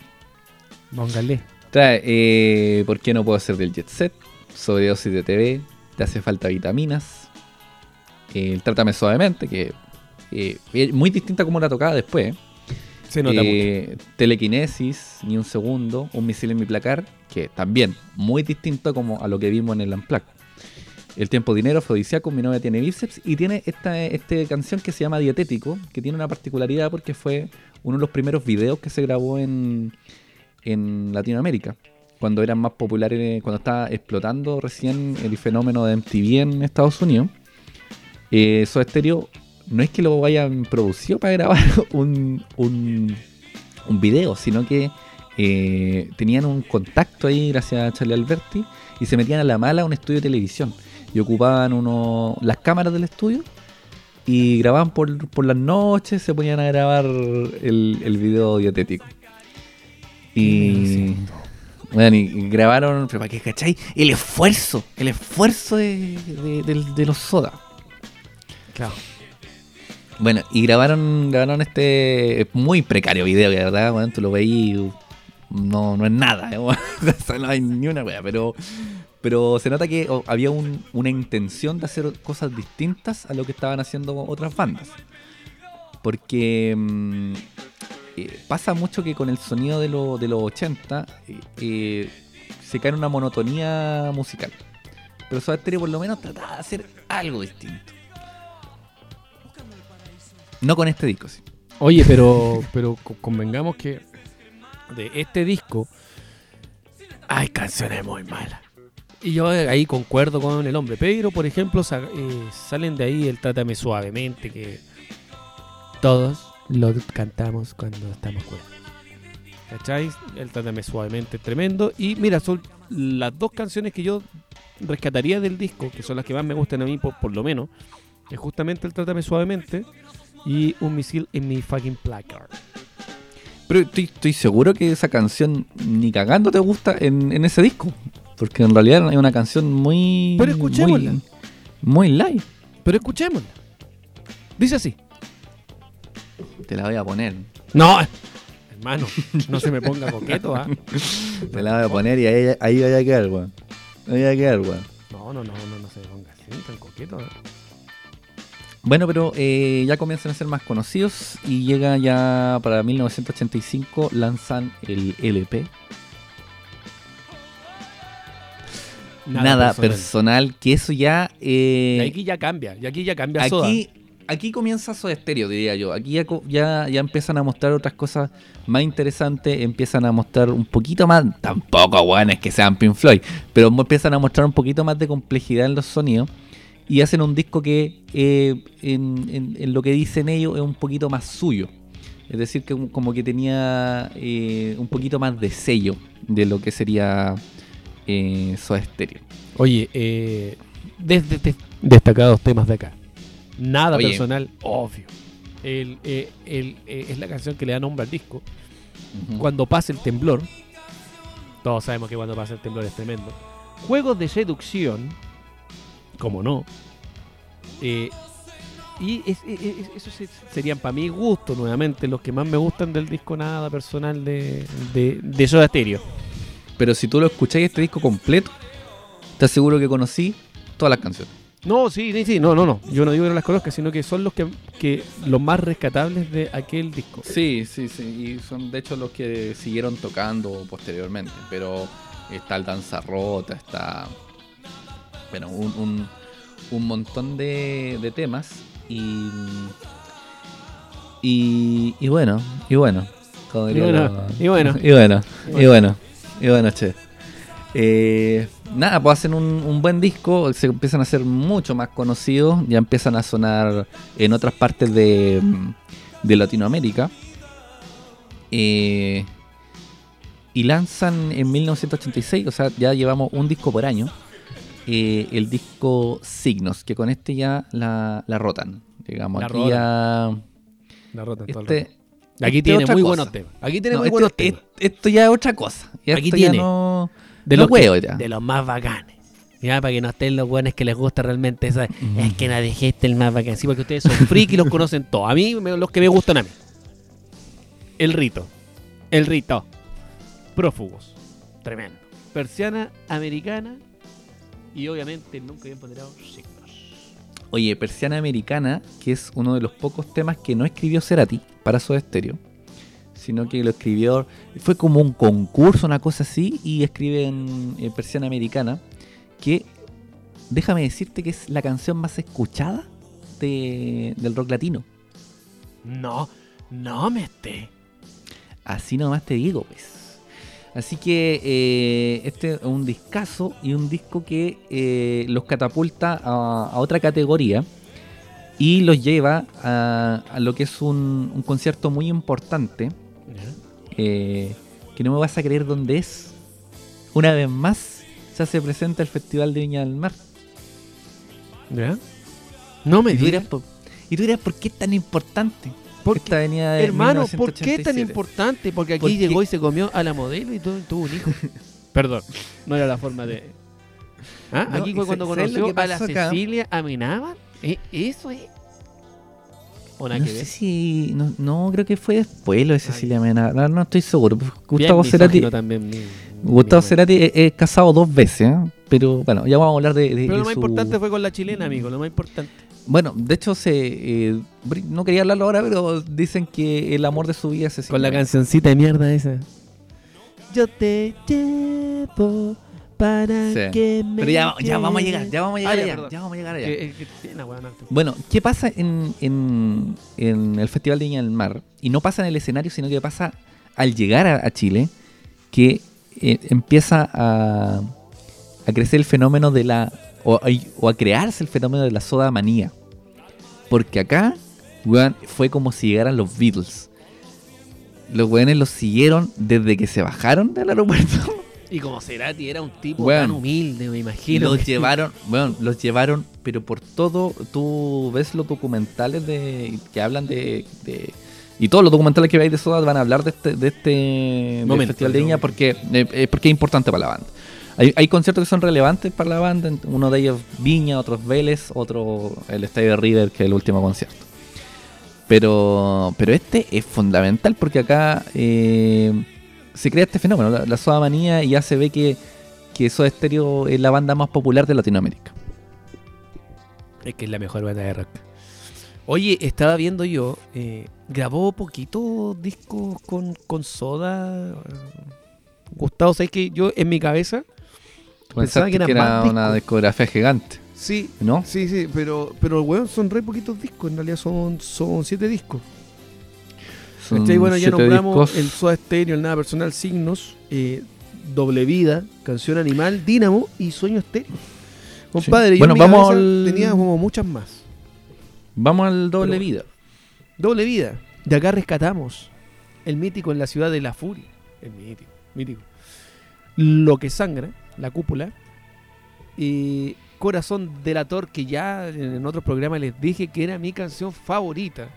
Póngale. Trae eh, ¿Por qué no puedo ser del Jet Set? Sobredosis de TV. Te hace falta vitaminas. eh, el Trátame suavemente, que eh, muy distinta como la tocaba después. Se nota Eh, Telequinesis, ni un segundo, un misil en mi placar, que también muy distinto como a lo que vimos en el Unplugged. El tiempo dinero, afrodisíaco, mi novia tiene bíceps y tiene esta este canción que se llama Dietético, que tiene una particularidad porque fue uno de los primeros videos que se grabó en, en Latinoamérica, cuando eran más populares, cuando estaba explotando recién el fenómeno de MTV en Estados Unidos. Eh, no es que lo hayan producido para grabar un, un, un video, sino que eh, tenían un contacto ahí gracias a Charlie Alberti y se metían a la mala a un estudio de televisión y ocupaban uno, las cámaras del estudio y grababan por, por las noches, se ponían a grabar el, el video dietético. Y, bueno, y grabaron, pero para que cacháis, el esfuerzo, el esfuerzo de, de- de los soda. Claro. Bueno, y grabaron, grabaron este muy precario video, verdad, bueno, tú lo veis, no, no es nada, ¿eh? No hay ni una wea, pero, pero se nota que oh, había un- una intención de hacer cosas distintas a lo que estaban haciendo otras bandas. Porque mm, eh, pasa mucho que con el sonido de, lo- de los 80 eh, eh, se cae en una monotonía musical. Pero Soda Stereo por lo menos trataba de hacer algo distinto. No con este disco, sí. Oye, pero, pero co- convengamos que de este disco hay canciones muy malas. Y yo ahí concuerdo con el hombre. Pero, por ejemplo, eh, salen de ahí el Trátame Suavemente, que todos lo cantamos cuando estamos cuerdos. ¿Cachai? El Trátame Suavemente es tremendo. Y mira, son las dos canciones que yo rescataría del disco, que son las que más me gustan a mí, por, por lo menos. Es justamente el Trátame Suavemente y un misil en mi fucking placard. Pero estoy, estoy seguro que esa canción ni cagando te gusta en, en ese disco. Porque en realidad es una canción muy. Pero escuchémosla. Muy, muy live. Pero escuchémosla. Dice así. Te la voy a poner. No, hermano, no se me ponga coqueto, ¿ah? Te la voy a poner y ahí, ahí vaya a quedar, weón. Ahí vaya a quedar, weón. No, no, no, no, no se me ponga así, tan coqueto. ¿ah? Bueno, pero eh, ya comienzan a ser más conocidos y llega ya para 1985, lanzan el LP. Nada, personal. que eso ya... eh, Y aquí ya cambia, y aquí ya cambia Soda. aquí, aquí comienza Soda Stereo, diría yo. Aquí ya, ya, ya empiezan a mostrar otras cosas más interesantes, empiezan a mostrar un poquito más, tampoco bueno es que sean Pink Floyd, pero empiezan a mostrar un poquito más de complejidad en los sonidos y hacen un disco que eh, en, en- en lo que dicen ellos es un poquito más suyo. Es decir, que como que tenía eh, un poquito más de sello de lo que sería eh, Soda Stereo. Oye, eh, desde de- destacados temas de acá. Nada Oye. personal, obvio. El, eh, el, es la canción que le da nombre al disco. Cuando pasa el temblor, todos sabemos que cuando pasa el temblor es tremendo. Juegos de seducción, como no. Eh, y es- es- es- eso se- serían para mi gusto, nuevamente, los que más me gustan del disco Nada personal de, de, de Soda Stereo. Pero si tú lo escucháis este disco completo, te aseguro que conocí todas las canciones. No, sí, sí, sí, no, no, no. Yo no digo que no las conozca, sino que son los que, que los más rescatables de aquel disco. Sí, sí, sí. Y son de hecho los que siguieron tocando posteriormente. Pero está el Danza Rota, está. Bueno, un, un, un montón de, de temas. Y. Y, y bueno, y bueno. como Y bueno, lo- y bueno. y bueno, y bueno, y bueno, che. Eh, nada, pues hacen un, un buen disco, se empiezan a ser mucho más conocidos, ya empiezan a sonar en otras partes de, de Latinoamérica. Eh, y lanzan en 1986, o sea, ya llevamos un disco por año, eh, el disco Signos, que con este ya la, la rotan. Digamos, La aquí rotan. ya. La rotan todo el Este, rato. Aquí este tiene muy cosa. buenos temas. Aquí tiene No, muy este- buenos temas. Esto ya es otra cosa. Ya Aquí tiene. no- De no los, que- huevo ya. de los más bacanes. Ya, para que no estén los buenos que les gusta realmente esa. Es que no dijiste el más bacán. Sí, porque ustedes son friki y los conocen todos. A mí, me- los que me gustan a mí. El rito. El rito. Prófugos. Tremendo. Persiana americana. Y obviamente nunca bien ponderado signos. Oye, Persiana Americana, que es uno de los pocos temas que no escribió Cerati para Soda Stereo, sino que lo escribió, fue como un concurso, una cosa así, y escribe en, en Persiana Americana, que déjame decirte que es la canción más escuchada de- del rock latino. No, no me esté. Así nomás te digo, pues. Así que eh, este es un discazo y un disco que eh, los catapulta a, a otra categoría y los lleva a, a lo que es un, un concierto muy importante eh, que no me vas a creer dónde es. Una vez más se hace presente el Festival de Viña del Mar. ¿Ya? No me Y dirás, digas. por, y tú dirás, ¿por qué es tan importante? ¿Por esta avenida de Hermano, ¿por qué tan 1987? importante? Porque aquí llegó y se comió a la modelo y todo, tuvo un hijo. Perdón, no era la forma de. ¿Ah? No, aquí fue ¿y cuando conoció a la acá? Cecilia Amenábar. ¿Eh? ¿Eso es? ¿O nada No que sé ver? si. No, no, creo que fue después lo de Cecilia Mena. No, no estoy seguro. Gustavo Cerati. también. mi- Gustavo mi- Cerati es, es casado dos veces, ¿eh? pero bueno, ya vamos a hablar de. de- Pero de lo más su- importante fue con la chilena, amigo. Lo más importante. Bueno, de hecho, se eh, no quería hablarlo ahora, pero dicen que el amor de su vida es Cecilia Con la cancioncita de mierda esa. Yo te llevo para Sí. que me. Pero ya, ya vamos a llegar, ya vamos a llegar Ah, ya, allá, ya vamos a llegar allá. Eh, harto. Bueno, ¿qué pasa en, en- en el Festival de Viña del Mar? Y no pasa en el escenario, sino que pasa al llegar a, a Chile, que eh, empieza a, a crecer el fenómeno de la... O, a crearse el fenómeno de la soda manía. Porque acá, weón, fue como si llegaran los Beatles. Los weones los siguieron desde que se bajaron del aeropuerto. Y como Cerati era un tipo tan humilde, me imagino. los llevaron, bueno, los llevaron, pero por todo, tú ves los documentales de que hablan de, de- y todos los documentales que veis de Soda van a hablar de este, de este del Momento, Festival de Viña porque, eh, eh, porque es importante para la banda. Hay, hay conciertos que son relevantes para la banda, uno de ellos Viña, otros Vélez, otro el Estadio de River, que es el último concierto. Pero, pero este es fundamental porque acá eh, se crea este fenómeno, la, soda manía, y ya se ve que, que Soda Stereo es la banda más popular de Latinoamérica. Es que es la mejor banda de rock. Oye, estaba viendo yo, eh, grabó poquitos discos con, con soda. Gustavo, ¿sabes que yo en mi cabeza Pensaba que era una discografía gigante, Sí, ¿no? sí, sí, pero, pero weón, son re poquitos discos, en realidad son, son siete discos. Son ¿Cachai? Bueno, ya siete nombramos discos. el Soda Stereo, el Nada Personal, Signos, eh, Doble Vida, Canción Animal, Dínamo y Sueño Estéreo. Compadre, yo Bueno, en mi vamos al- tenía como muchas más. Vamos al doble Pero- vida. Doble Vida. De acá rescatamos el mítico en la ciudad de la furia. El mítico, mítico. Lo que sangra, la cúpula. Y Corazón Delator, que ya en otros programas les dije que era mi canción favorita.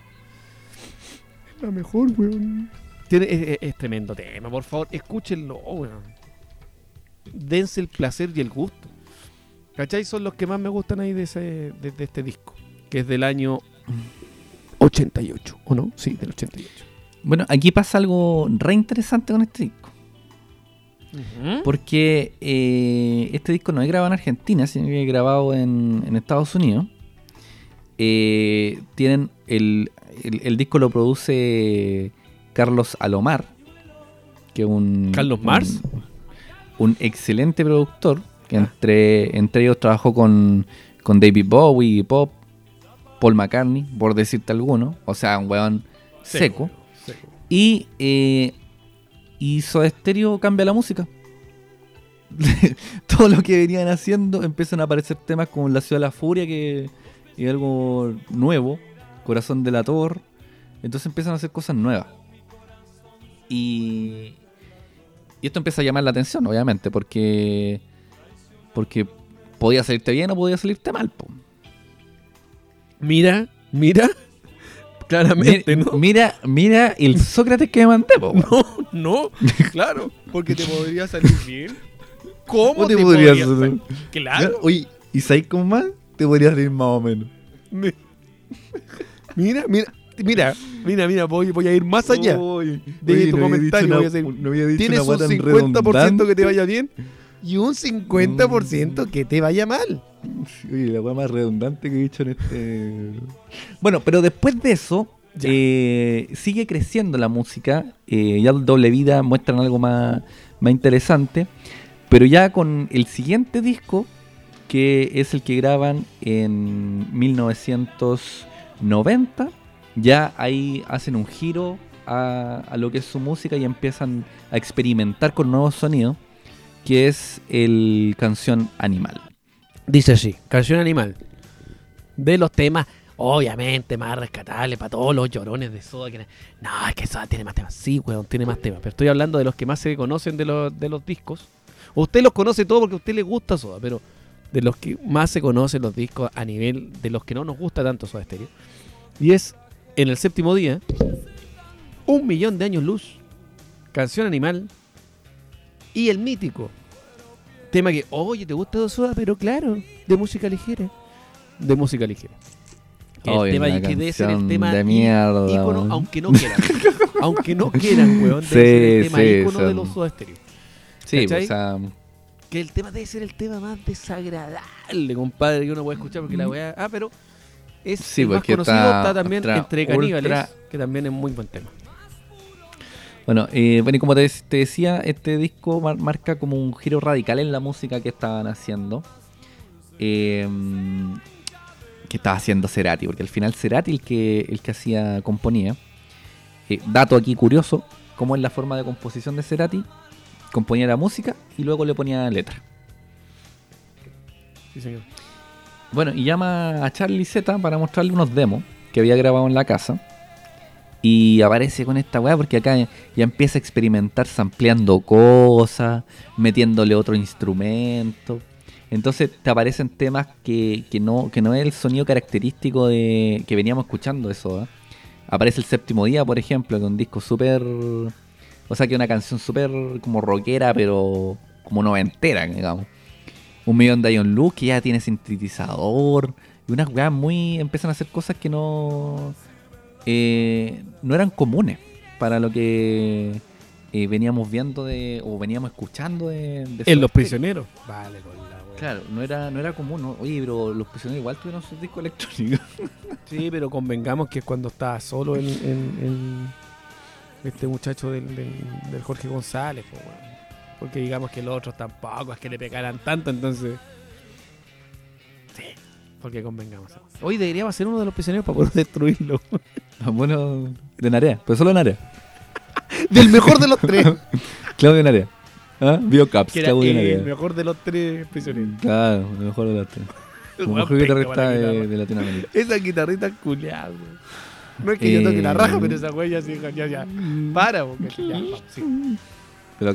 Es la mejor, weón. Tiene, es tremendo tema, por favor, escúchenlo, weón. Dense el placer y el gusto. ¿Cachai? Son los que más me gustan ahí de, ese, de, de este disco, que es del año 88, ¿o no? Sí, del 88. Bueno, aquí pasa algo re interesante con este disco. Porque eh, este disco no es grabado en Argentina, sino que es grabado en, en Estados Unidos. Eh, tienen el, el- el disco lo produce Carlos Alomar, que un ¿Carlos Mars? un, excelente productor que entre, entre ellos trabajó con, con David Bowie, Pop, Paul McCartney, por decirte alguno, o sea, un weón seco. seco. Y, eh, y Soda Stereo cambia la música. Todo lo que venían haciendo empiezan a aparecer temas como La Ciudad de la Furia, que es algo nuevo, Corazón de la Torre. Entonces empiezan a hacer cosas nuevas. Y, y esto empieza a llamar la atención, obviamente, porque, porque podía salirte bien o podía salirte mal. po. Mira, mira. Claramente, Mira, ¿no? mira, mira el Sócrates que me mandé, po. No, no, claro, porque te podría salir bien. ¿Cómo ¿Cómo te, te podría salir? salir? Claro. Oye, ¿y sabes cómo más? Te podría salir más o menos. Mi- Mira, mira, mira, mira, mira, voy, voy a ir más allá. de tu comentario. voy a hacer- no había dicho Tienes un weá tan 50% que redundante. te vaya bien y un 50% que te vaya mal. Oye, la weá más redundante que he dicho en este. Bueno, pero después de eso, eh, sigue creciendo la música. eh, ya doble vida muestran algo más, más interesante. Pero ya con el siguiente disco, que es el que graban en 1990. Ya ahí hacen un giro a, a lo que es su música y empiezan a experimentar con nuevos sonidos, que es el canción Animal. Dice así, canción animal. De los temas, obviamente, más rescatables para todos los llorones de Soda. Que... No, es que Soda tiene más temas. Sí, weón, tiene más temas. Pero estoy hablando de los que más se conocen de los, de los discos. Usted los conoce todos porque a usted le gusta Soda, pero de los que más se conocen los discos a nivel de los que no nos gusta tanto Soda Stereo. Y es En el séptimo día, Un millón de años luz, Canción Animal y el mítico tema que, oye, ¿te gusta Soda? Pero claro, de música ligera. De música ligera. Que el tema que debe ser el tema de mierda, ícono, aunque no quieran. aunque no quieran, weón, debe Sí, ser el tema sí, ícono de los Soda Stereo. Sí, sea, Que el tema debe ser el tema más desagradable, compadre, que uno puede escuchar porque la weá. Ah, pero es Sí, el más conocido, está está, también entre caníbales, ultra- que también es muy buen tema. Bueno, eh, bueno, y como te, te decía, este disco mar- marca como un giro radical en la música que estaban haciendo. Eh, que estaba haciendo Cerati, porque al final Cerati el que, el que hacía, componía. Eh, dato aquí curioso, como es la forma de composición de Cerati, componía la música y luego le ponía letra. Sí, señor. Bueno, y llama a Charlie Z para mostrarle unos demos que había grabado en la casa. Y aparece con esta weá porque acá ya empieza a experimentar sampleando cosas, metiéndole otro instrumento. Entonces te aparecen temas que, que no, que no es el sonido característico de que veníamos escuchando eso. ¿eh? Aparece el séptimo día, por ejemplo, que es un disco súper... O sea, que una canción súper como rockera, pero como noventera, digamos. Un millón de Ion Luz que ya tiene sintetizador. Y unas weas muy. empiezan a hacer cosas que no. Eh, no eran comunes para lo que eh, veníamos viendo de. o veníamos escuchando de. de En Los. Prisioneros. Vale, con la weá. Claro, no era, no era común. ¿no? Oye, pero los prisioneros igual tuvieron sus discos electrónicos. Sí, pero convengamos que es cuando estaba solo el, el- el- este muchacho del, del- del Jorge González, porque digamos que los otros tampoco es que le pegaran tanto, entonces. Porque convengamos. Hoy deberíamos hacer uno de los prisioneros para poder destruirlo. bueno, de Narea, pero solo de Narea. Del mejor de los tres. Claudio Narea. ¿Ah? Biocaps, que era Claudio el Narea. mejor de los tres prisioneros. Claro, el mejor de los tres. El Como mejor guitarrista la de, de Latinoamérica. Esa guitarrita culiada. No es que yo toque la Eh, raja, pero esa ya, sí, ya, ya. Para, porque ya, vamos, sí. Pero.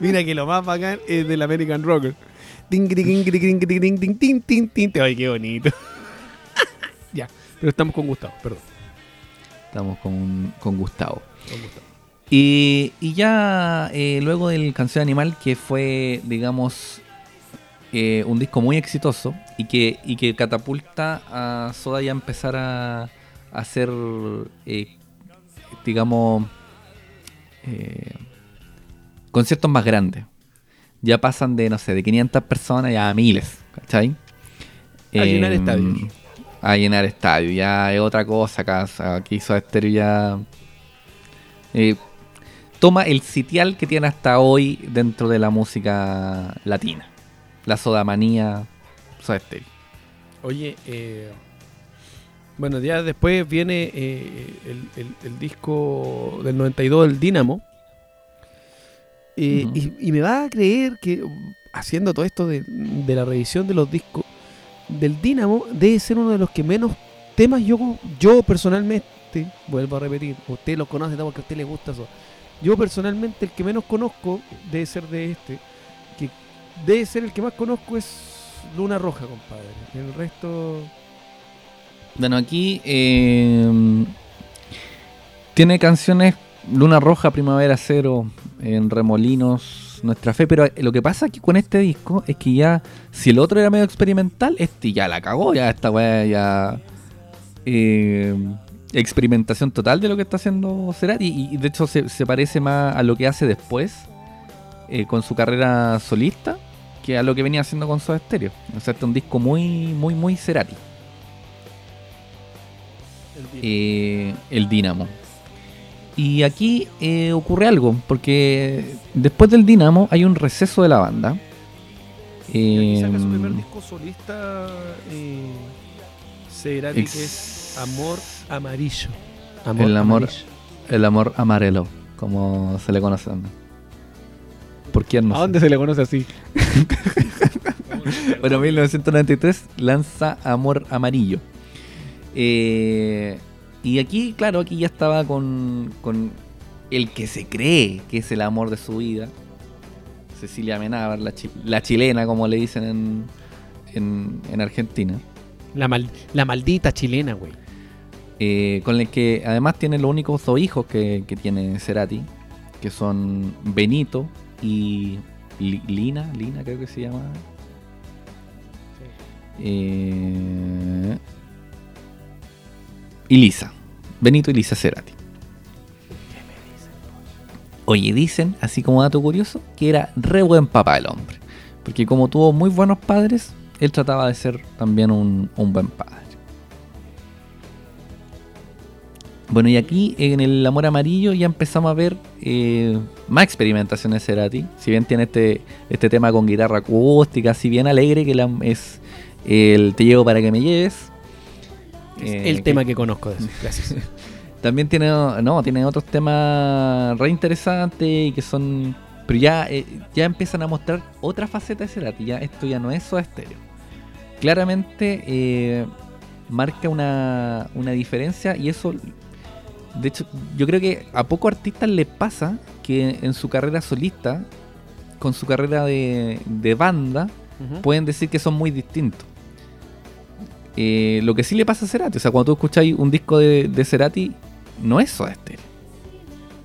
Mira que lo más bacán es del American Rocker. Ay, qué bonito. ya, pero estamos con Gustavo, perdón. Estamos con, con Gustavo. Con Gustavo. Y, y ya eh, luego del Canción Animal, que fue, digamos, eh, un disco muy exitoso y que, y que catapulta a Soda ya empezar a, a ser, eh, digamos, eh, conciertos más grandes. Ya pasan de, no sé, de 500 personas ya a miles, ¿cachai? A llenar Em, estadios. A llenar estadios, ya es otra cosa acá. Aquí Soda Stereo ya eh, toma el sitial que tiene hasta hoy dentro de la música latina. La sodamanía Soda Stereo. Oye, eh, bueno, ya después viene eh, el, el- el disco del 92, el Dínamo. Eh, y, y me va a creer que um, haciendo todo esto de, de la revisión de los discos del Dínamo, debe ser uno de los que menos temas yo, yo personalmente, vuelvo a repetir, usted lo conoce porque a usted le gusta eso. Yo personalmente el que menos conozco debe ser de este, que debe ser el que más conozco es Luna Roja, compadre. El resto... Bueno, aquí eh, tiene canciones Luna Roja, Primavera Cero, en Remolinos, Nuestra Fe, pero lo que pasa aquí con este disco es que ya, si el otro era medio experimental, este ya la cagó, ya esta weá ya... eh, experimentación total de lo que está haciendo Cerati y, de hecho se, se parece más a lo que hace después eh, con su carrera solista que a lo que venía haciendo con Soda Stereo. O sea, este es un disco muy, muy, muy Cerati eh, el Dínamo. Y aquí eh, ocurre algo, porque después del Dínamo hay un receso de la banda, Y aquí saca su Em, primer disco solista, eh, Cerati, ex- que es Amor Amarillo. Amor El amor- Amarillo. El amor amarelo, como se le conoce. ¿Por quién no ¿A sé? dónde se le conoce así? Bueno, 1993 lanza Amor Amarillo. Eh, y aquí, claro, aquí ya estaba con, con el que se cree que es el amor de su vida. Cecilia Amenábar, la, chi- la chilena, como le dicen en, en, en Argentina. La, mal- la maldita chilena, güey. Eh, con el que además tiene los únicos dos hijos que, que tiene Cerati, que son Benito y Li- Lina, Lina creo que se llama. Eh, y Lisa. Benito y Lisa Cerati. Oye, dicen, así como dato curioso, que era re buen papá el hombre. Porque como tuvo muy buenos padres, él trataba de ser también un, buen padre. Bueno, y aquí en el Amor Amarillo ya empezamos a ver eh, más experimentaciones de Cerati. Si bien tiene este, este tema con guitarra acústica, así bien alegre, que la- es el Te llevo para que me lleves. Eh, el que- tema que conozco de eso. Gracias. también tiene, no, tiene otros temas re interesantes y que son. Pero ya, eh, ya empiezan a mostrar otra faceta de Cerati. Ya, esto ya no es Soda Stereo. Claramente eh, marca una, una diferencia y eso. De hecho, yo creo que a pocos artistas les pasa que en su carrera solista, con su carrera de, de banda, pueden decir que son muy distintos. Eh, lo que sí le pasa a Cerati, o sea, cuando tú escucháis un disco de, de Cerati, no es Soda Stereo.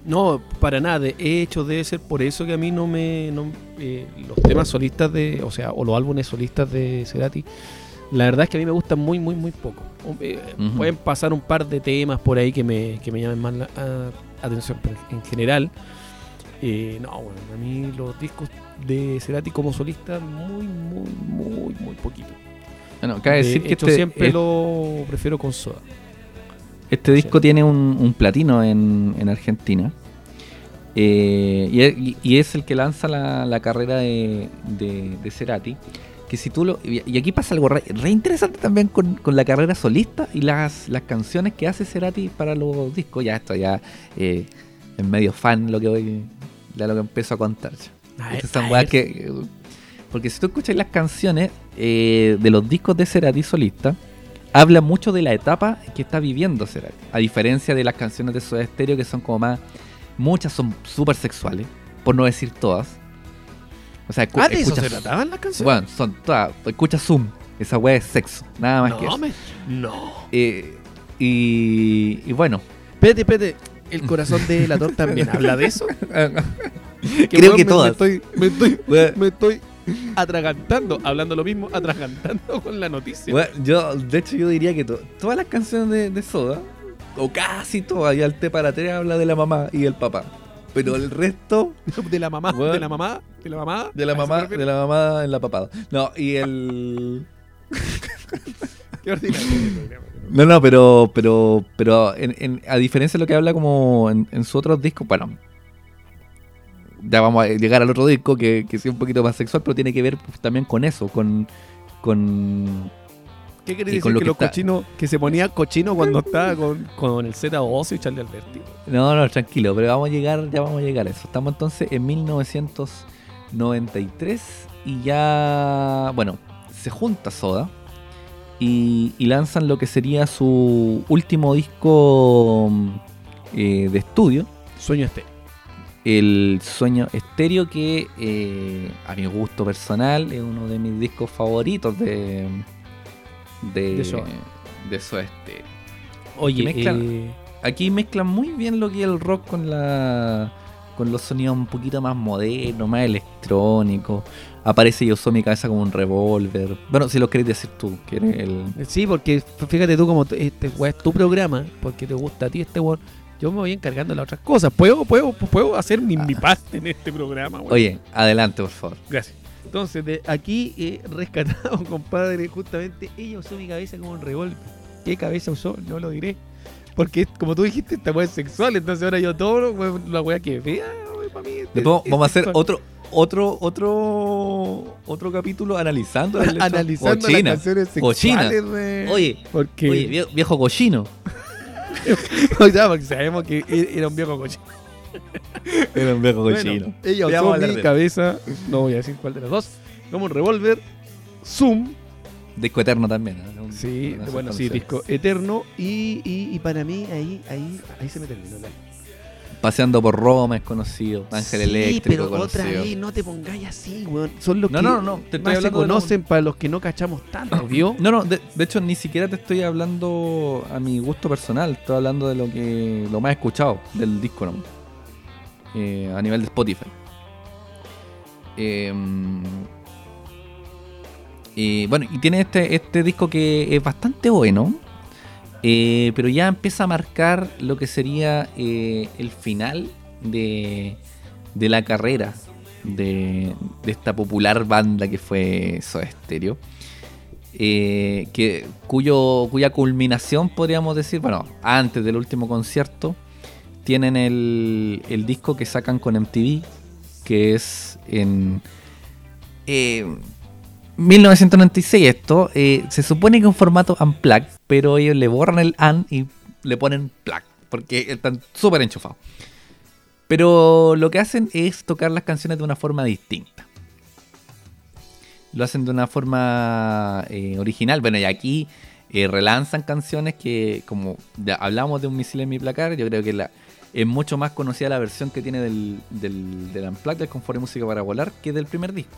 No, para nada. De hecho, debe ser por eso que a mí no me. no, eh, los temas solistas de. O sea, o los álbumes solistas de Cerati. La verdad es que a mí me gustan muy, muy, muy poco. Eh. Pueden pasar un par de temas por ahí que me, que me llamen más la a- atención. Pero en general, eh, no, bueno, a mí los discos de Cerati como solista, muy, muy, muy, muy poquito. Bueno, cabe De decir que hecho, este, siempre es- lo prefiero con soda. este disco tiene un, un platino en, en Argentina. Eh, y, es- y es el que lanza la, la carrera de, de, de Cerati. Que si tú lo, y aquí pasa algo re, re interesante también con, con la carrera solista y las, las canciones que hace Cerati para los discos. Ya esto ya eh, es medio fan lo que voy, ya lo que empiezo a contar. ya. A ver, Estas son weas que. Porque si tú escuchas las canciones eh, de los discos de Cerati solista, habla mucho de la etapa que está viviendo Cerati. A diferencia de las canciones de Soda Stereo, que son como más. Muchas son súper sexuales, por no decir todas. O sea, escu- Ah, de eso se trataban las canciones. Bueno, son todas. Escucha Zoom. Esa wea es sexo. Nada más que eso. me- no. Eh, y, y bueno. Espérate, espérate. El corazón de la torta también habla de eso. Creo weón, que me- todas. Me estoy, me estoy, Wea- me estoy atragantando, hablando lo mismo, atragantando con la noticia. Bueno, yo, de hecho, yo diría que to- todas las canciones de, de Soda, o casi todas, ya el T para tres habla de la mamá y el papá. Pero el resto, De la mamá, de la mamá, de la mamá. de la ¿A eso mamá, de la mamá en la papada. No, y el. Qué ordinario. No, no, pero, pero, pero en- en- a diferencia de lo que habla como en, en sus otros discos, bueno, ya vamos a llegar al otro disco que, que sí es un poquito más sexual, pero tiene que ver pues, también con eso, con, con ¿Qué quiere decir con lo que, que los cochinos, que se ponía cochino cuando estaba con, con el Z Oso y Charlie Alberti? No, no, tranquilo, pero vamos a llegar, ya vamos a llegar a eso. Estamos entonces en 1993 y ya, bueno, se junta Soda y, y lanzan lo que sería su último disco eh, de estudio, Sueño este. El Sueño Estéreo, que eh, a mi gusto personal es uno de mis discos favoritos de, de, De Soda. de Soda Stereo. Oye, mezclan- eh, Aquí mezclan muy bien lo que es el rock con la con los sonidos un poquito más modernos, más electrónicos. Aparece Yo soy mi cabeza como un revólver. Bueno, si lo querés decir tú, que eres el. sí, porque fíjate tú como este es tu programa, porque te gusta a ti este weón. Yo me voy encargando de las otras cosas. ¿Puedo, puedo, puedo hacer mi, mi parte en este programa, weón? Oye, adelante, por favor. Gracias. Entonces, de aquí he rescatado, compadre, justamente, ella usó mi cabeza como un revólver. ¿Qué cabeza usó? No lo diré. Porque, como tú dijiste, esta weá es sexual. Entonces, ahora yo todo la weá que vea, para mí. es- Después es vamos a hacer otro otro, otro, otro capítulo analizando. Analizando Cochina. las canciones Cochina. sexuales de... Oye, porque, oye, vie- viejo cochino. porque sabemos que e- era un viejo cochino. Era un viejo Bueno, cochino. ella Ya usó mi de cabeza, no voy a decir cuál de los dos, como un revólver, Zoom, Disco eterno también. ¿no? Un- sí, bueno, sí, disco eterno, y, y, y para mí ahí, ahí, ahí se me terminó la... Paseando por Roma es conocido. Ángel sí, Eléctrico pero conocido. otra vez, no te pongáis así, weón. Son los No, que no, no, te estoy más se conocen para los que no cachamos tanto, ¿vio? No, no, de, de hecho ni siquiera te estoy hablando a mi gusto personal, estoy hablando de lo que lo más escuchado del disco ¿no? Eh, a nivel de Spotify. Eh, y bueno, y tiene este, este disco que es bastante bueno, eh, pero ya empieza a marcar lo que sería eh, el final de, de la carrera de, de esta popular banda que fue Soda Stereo eh, que, cuyo, cuya culminación podríamos decir, bueno, antes del último concierto, tienen el, el disco que sacan con MTV, que es en 1996 esto, eh, se supone que es un formato unplugged, pero ellos le borran el un y le ponen plug, porque están súper enchufados. Pero lo que hacen es tocar las canciones de una forma distinta lo hacen de una forma eh, original. Bueno, y aquí eh, relanzan canciones que, como hablamos de un misil en mi placar, yo creo que la, es mucho más conocida la versión que tiene del, del, Unplugged, del Confort y Música para Volar, que del primer disco.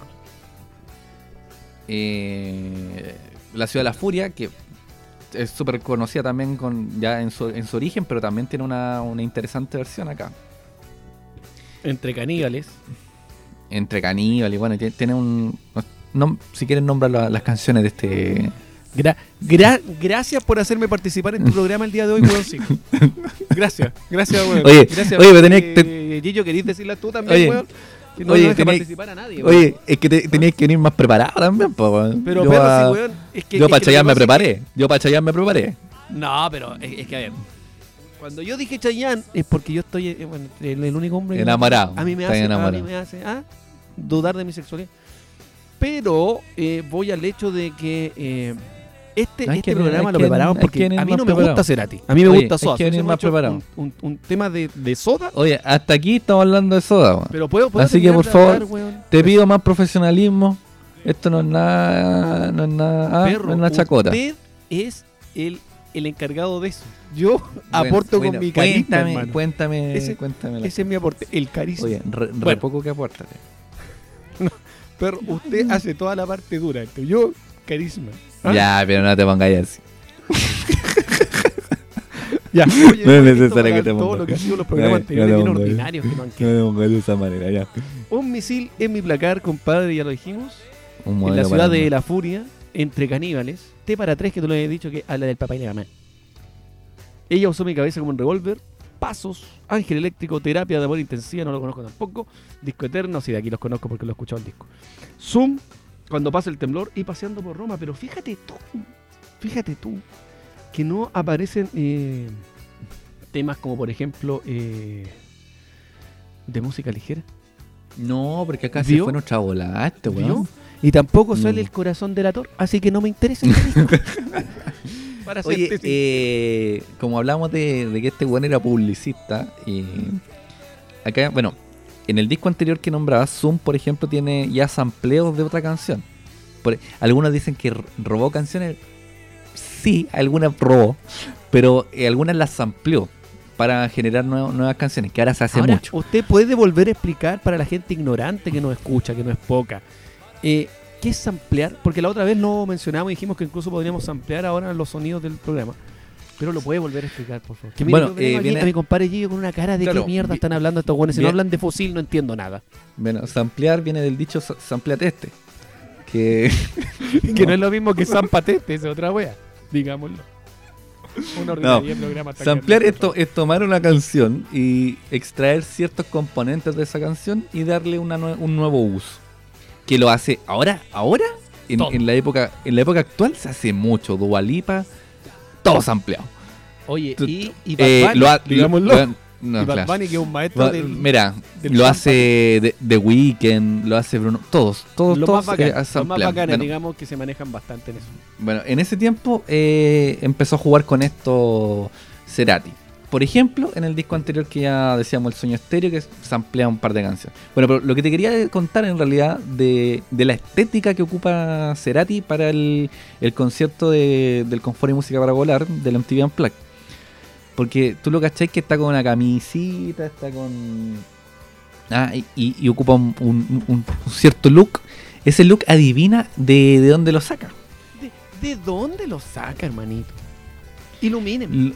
Eh, la Ciudad de la Furia, que es súper conocida también con, ya en su, en su origen, pero también tiene una, una interesante versión acá. Entre caníbales. Entre caníbal y bueno, tiene, un... no- si quieren nombrar la- las canciones de este... Gra- gra- gracias por hacerme participar en tu programa el día de hoy, weón. Sí. Gracias, gracias, weón. Oye, gracias, oye, pero tenés eh, que- Gillo, ¿querís decirla tú también, Oye, weón? Que no oye, tenés- participar a nadie. Oye, es que te, tenías que venir más preparado también, po, weón. Pero, yo perro, pa- sí, weón. Es que, yo es para lo me que preparé. Yo para Chayanne me preparé. No, pero es, es que a ver. Cuando yo dije Chayanne es porque yo estoy eh, bueno, el, único hombre que- Enamorado, A mí me hace, a mí me hace ah, dudar de mi sexualidad. Pero eh, voy al hecho de que eh, este, No, este programa lo preparamos porque a mí no me gusta Cerati. A mí me Oye, gusta Soda. que más preparado. Un, un- un tema de, de Soda. Oye, hasta aquí estamos hablando de soda, weón. Pero puedo, puedo Así que, por favor, hablar? Te pido más profesionalismo. Esto no es nada. No es nada. ah, Perro, no es una chacota. Usted es el, el encargado de eso. Yo Bueno, aporto bueno, con mi carisma, Cuéntame, hermano. cuéntame, Ese- cuéntame. Ese es mi aporte, el carisma. Oye, re, re Bueno. poco que aporta. Perro, usted hace toda la parte dura. Yo, carisma. ¿Ah? Ya, pero no te pongáis así. Ya. No es necesario que te Todo ponga. lo que ha sido los programas No, anteriores no ordinarios que no han No quedado. te pongáis de esa manera, ya. Un misil en mi placar, compadre, ya lo dijimos. Un En la ciudad de la furia, entre caníbales. T para tres que tú le habías dicho que habla del papá y la mamá. Ella usó mi cabeza como un revólver. Pasos, Ángel Eléctrico, Terapia de Amor Intensiva, no lo conozco tampoco. Disco Eterno, sí, de aquí los conozco porque lo he escuchado el disco. Zoom, cuando pasa el temblor y paseando por Roma. Pero fíjate tú, fíjate tú, que no aparecen eh, temas como por ejemplo eh, de música ligera. No, porque acá se ¿Vio? fue nuestra bola, este weón. Y tampoco sale No. el corazón delator, así que no me interesa. Para Oye, eh, como hablamos de, de que este weón era publicista, eh, acá, bueno, en el disco anterior que nombraba, Zoom, por ejemplo, tiene ya sampleos de otra canción. Por- algunos dicen que robó canciones. Sí, algunas robó, pero eh, algunas las sampleó para generar nuevo- nuevas canciones, que ahora se hace Ahora, mucho. usted puede volver a explicar para la gente ignorante que nos escucha, que no es poca, eh, ¿qué es samplear? Porque la otra vez no mencionamos y dijimos que incluso podríamos samplear ahora los sonidos del programa. Pero lo puede volver a explicar, por favor. Que mire, Bueno, eh, viene- a mi compadre Gillo con una cara de Claro, qué mierda vi- están hablando estos buenos. Si no hablan de fusil, no entiendo nada. Bueno, samplear viene del dicho sa- sampleate este. Que Que no es lo mismo que Zampatete, es otra wea. Digámoslo. Una tan Samplear grande, esto es tomar una canción y extraer ciertos componentes de esa canción y darle una nue- un nuevo uso. Que lo hace ahora, ahora, en, en la época, en la época actual se hace mucho. Dualipa, todo sampleado. Oye, y, y Bad Eh, Bunny, lo ha- digámoslo. lo- No, y Bad. Bunny, que es un maestro del... Mira, del lo hace The, Weeknd, lo hace Bruno, todos, todos, Lo todos más eh, bacán, los más bacanes, Bueno, digamos, que se manejan bastante en eso. Bueno, en ese tiempo eh, empezó a jugar con esto Cerati. Por ejemplo, en el disco anterior que ya decíamos, El Sueño Estéreo, que samplea un par de canciones. Bueno, pero lo que te quería contar en realidad de, de la estética que ocupa Cerati para el, el concierto de- del Confort y Música para Volar del MTV Unplugged. Porque tú lo cacháis que está con una camisita, está con... Ah, y, y- y ocupa un, un- un- un cierto look. Ese look adivina de, de dónde lo saca. ¿De, de dónde lo saca, hermanito? Ilumíneme. L-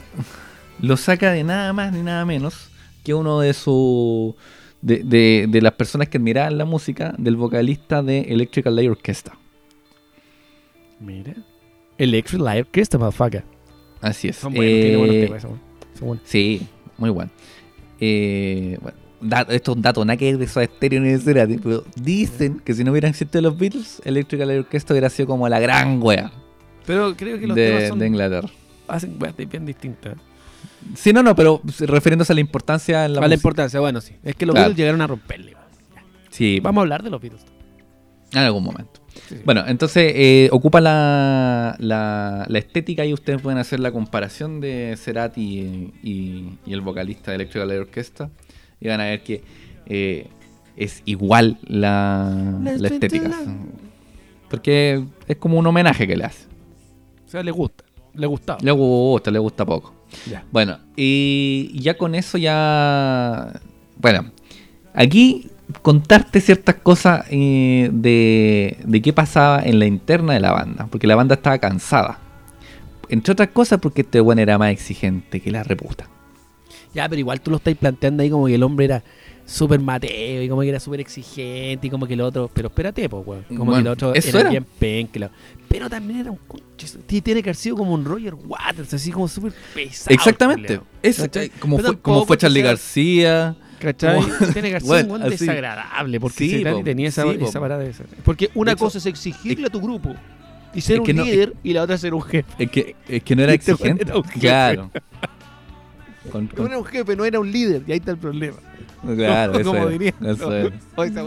lo saca de nada más ni nada menos que uno de sus de, de- de las personas que admiraban la música del vocalista de Electrical Light Orchestra. Mira. Electric Light Orchestra, motherfucker. Así es. Son buenos, tiene buenos Eh, temas, son buenos. Son buenos. Sí, muy bueno. Eh, bueno, da- esto es un dato, nada que ver de esos estéreo ni de pero dicen que si no hubieran existido los Beatles, Electrical Light Orchestra hubiera sido como la gran wea Pero creo que los temas de, son, de Inglaterra. hacen weas bien distintas. Sí, no, no, pero refiriéndose a la importancia en la A la música. importancia, bueno, sí. Es que los Claro. Beatles llegaron a romperle. Sí, Vamos a hablar de los Beatles. en algún momento. Sí, sí. Bueno, entonces eh, ocupa la, la, la estética y ustedes pueden hacer la comparación de Cerati y, y- y el vocalista de Electrical Light Orchestra y van a ver que eh, es igual la, la estética. Porque es como un homenaje que le hace. O sea, le gusta. Le gustaba. Le gusta, le gusta poco. Ya. Bueno, y ya con eso ya... Bueno, aquí contarte ciertas cosas eh, de, de qué pasaba en la interna de la banda, porque la banda estaba cansada. Entre otras cosas porque este bueno era más exigente que la reputa. Ya, pero igual tú lo estás planteando ahí como que el hombre era súper mateo y como que era súper exigente y como que el otro. Pero espérate, pues, weón. Como Bueno, que el otro era, era. bien penque. Pero también era un Tiene que haber sido como un Roger Waters, así como súper pesado. Exactamente. Eso, ¿Cachai? como, fue, como fue Charlie García. ¿Cachai? Como- Tiene que haber sido Bueno, un así. desagradable. Porque Sí, po. tenía esa, Sí, esa parada de esa. Porque una hecho, cosa es exigirle a tu grupo y ser es un no- líder y la otra ser un jefe. Es que, es que no era exigente. era. Claro. Con- No era un jefe, no era un líder. Y ahí está el problema. claro, eso como era, diría. eso era. Esa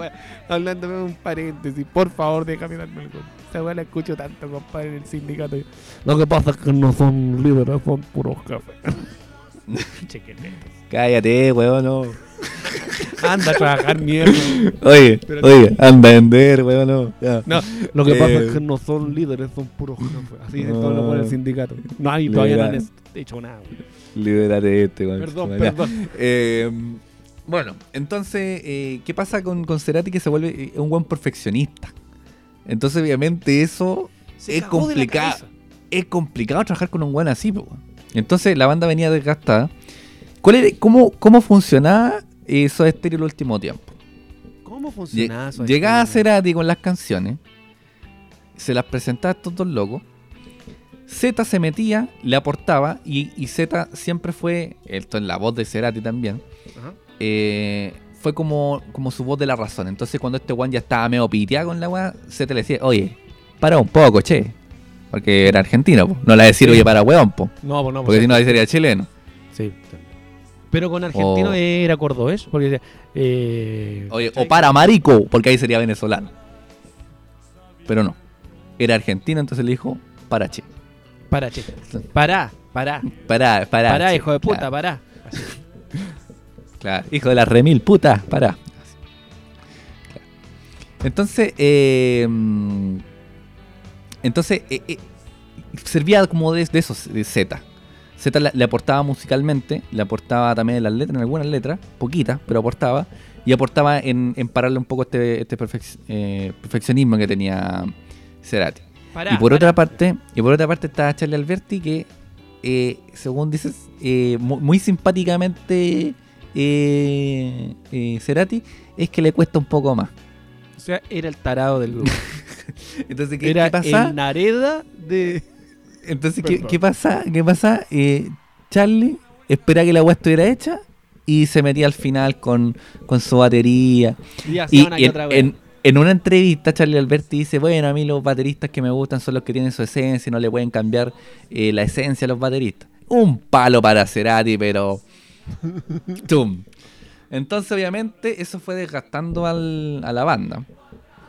de un paréntesis, por favor, déjame darme el gol. Esa weá la escucho tanto, compadre, en el sindicato. Lo que pasa es que no son líderes, son puros jefes. Cállate, weón, no. Anda a trabajar mierda. Oye, Pero- oye, anda a vender, weón, no. Ya. No, lo que pasa es que no son líderes, son puros jefes. Así es no. todo lo pone el sindicato. No, hay todavía no han hecho nada. weón. Libérate este, weón. Perdón, Ya. perdón. Eh, bueno, entonces, eh, ¿qué pasa con, con Cerati que se vuelve eh, un buen perfeccionista? Entonces, obviamente, eso Se es complicado. Es complicado trabajar con un buen así, po. Entonces, la banda venía desgastada. ¿Cuál era, cómo, ¿Cómo funcionaba eso estéreo el último tiempo? ¿Cómo funcionaba eso? Llegaba Este, Cerati con las canciones, se las presentaba a estos dos locos. Z se metía, le aportaba y, y Z siempre fue, esto en la voz de Cerati también, eh, fue como, como su voz de la razón. Entonces cuando este Juan ya estaba medio piteado con la weá, Z le decía, oye, para un poco, che. Porque era argentino, po. no le decir, oye, para weón, po. No, pues no, porque si no ahí sería chileno. Sí. Pero con argentino O- era cordobés, porque eh, Oye, o para marico, porque ahí sería venezolano. Pero no. Era argentino, entonces le dijo, para che. Para, che. Pará, pará. Pará, pará. Pará, che. hijo de puta, Claro, pará. claro. Hijo de la remil puta, pará. Claro. Entonces, eh, entonces eh, eh, servía como de, de esos, de Z. Z le, aportaba musicalmente, le aportaba también en las letras, en algunas letras, poquitas, pero aportaba. Y aportaba en, en pararle un poco este, este perfec- eh, perfeccionismo que tenía Cerati. Pará, y por pará. otra parte, y por otra parte está Charlie Alberti que eh, según dices eh, mu- muy, simpáticamente eh, eh, Cerati es que le cuesta un poco más. O sea, era el tarado del grupo. Entonces, ¿qué, era qué pasa? el Nareda de... Entonces, ¿qué, pasa? ¿Qué pasa? Eh, Charlie espera que la weá estuviera hecha y se metía al final con, con su batería. Y Y en, en- en una entrevista, Charlie Alberti dice: Bueno, a mí los bateristas que me gustan son los que tienen su esencia y no le pueden cambiar eh, la esencia a los bateristas. Un palo para Cerati, pero Tum. Entonces, obviamente, eso fue desgastando al- a la banda.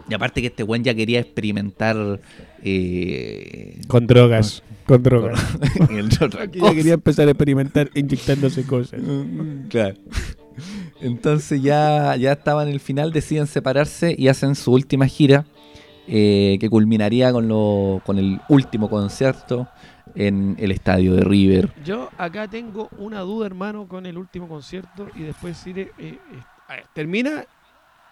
Y aparte que este buen ya quería experimentar eh, Con drogas. Con drogas. ya quería empezar a experimentar inyectándose cosas. Mm, Claro. Entonces ya, ya estaban en el final, deciden separarse y hacen su última gira, eh, que culminaría con, lo, con el último concierto en el estadio de River. Yo acá tengo una duda, hermano, con el último concierto y después iré. eh, eh, a ver, termina.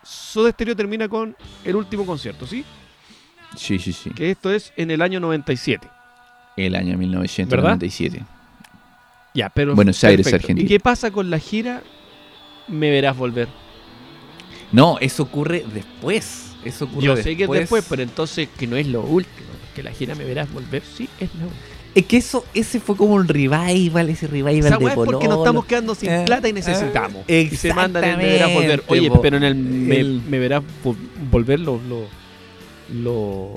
Soda Stereo termina con el último concierto, ¿sí? Sí, sí, sí. Que esto es en el año 97. El año 1997. Ya, pero. Buenos Aires, perfecto. Argentina. ¿Y qué pasa con la gira? Me verás volver. No, eso ocurre después. Eso ocurre Yo sé que es después, pero entonces que no es lo último. Que la gira me verás volver, sí, es lo último. Es que eso, ese fue como un revival, ese revival Esa de es porque nos estamos quedando sin Eh, plata y necesitamos. eh, y se mandan el me verás volver. Oye, pero en el me, El- me verás vo- volver los lo, lo-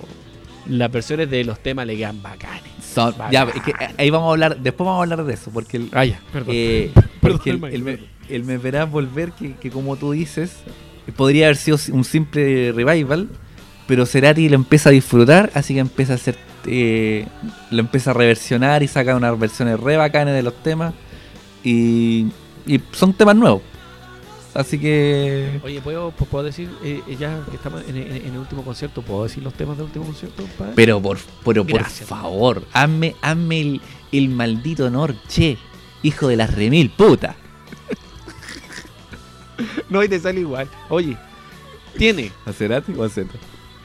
las versiones de los temas le quedan bacanes. Son- ya, es que ahí vamos a hablar, después vamos a hablar de eso, porque el, Ah, ya, perdón. Eh, Perdón, porque el, el perdón. el me verás volver, que, que como tú dices, podría haber sido un simple revival, pero Cerati lo empieza a disfrutar, así que empieza a hacer, eh, lo empieza a reversionar y saca unas versiones re bacanas de los temas, y, y son temas nuevos. Así que... Oye, ¿puedo, pu- puedo decir, eh, ya que estamos en, en- en el último concierto, ¿puedo decir los temas del último concierto? Pero por, pero por favor, hazme, hazme el, el maldito honor, che, hijo de las remil puta. no, y te sale igual. Oye, tiene ¿A Cerati o a Zeta?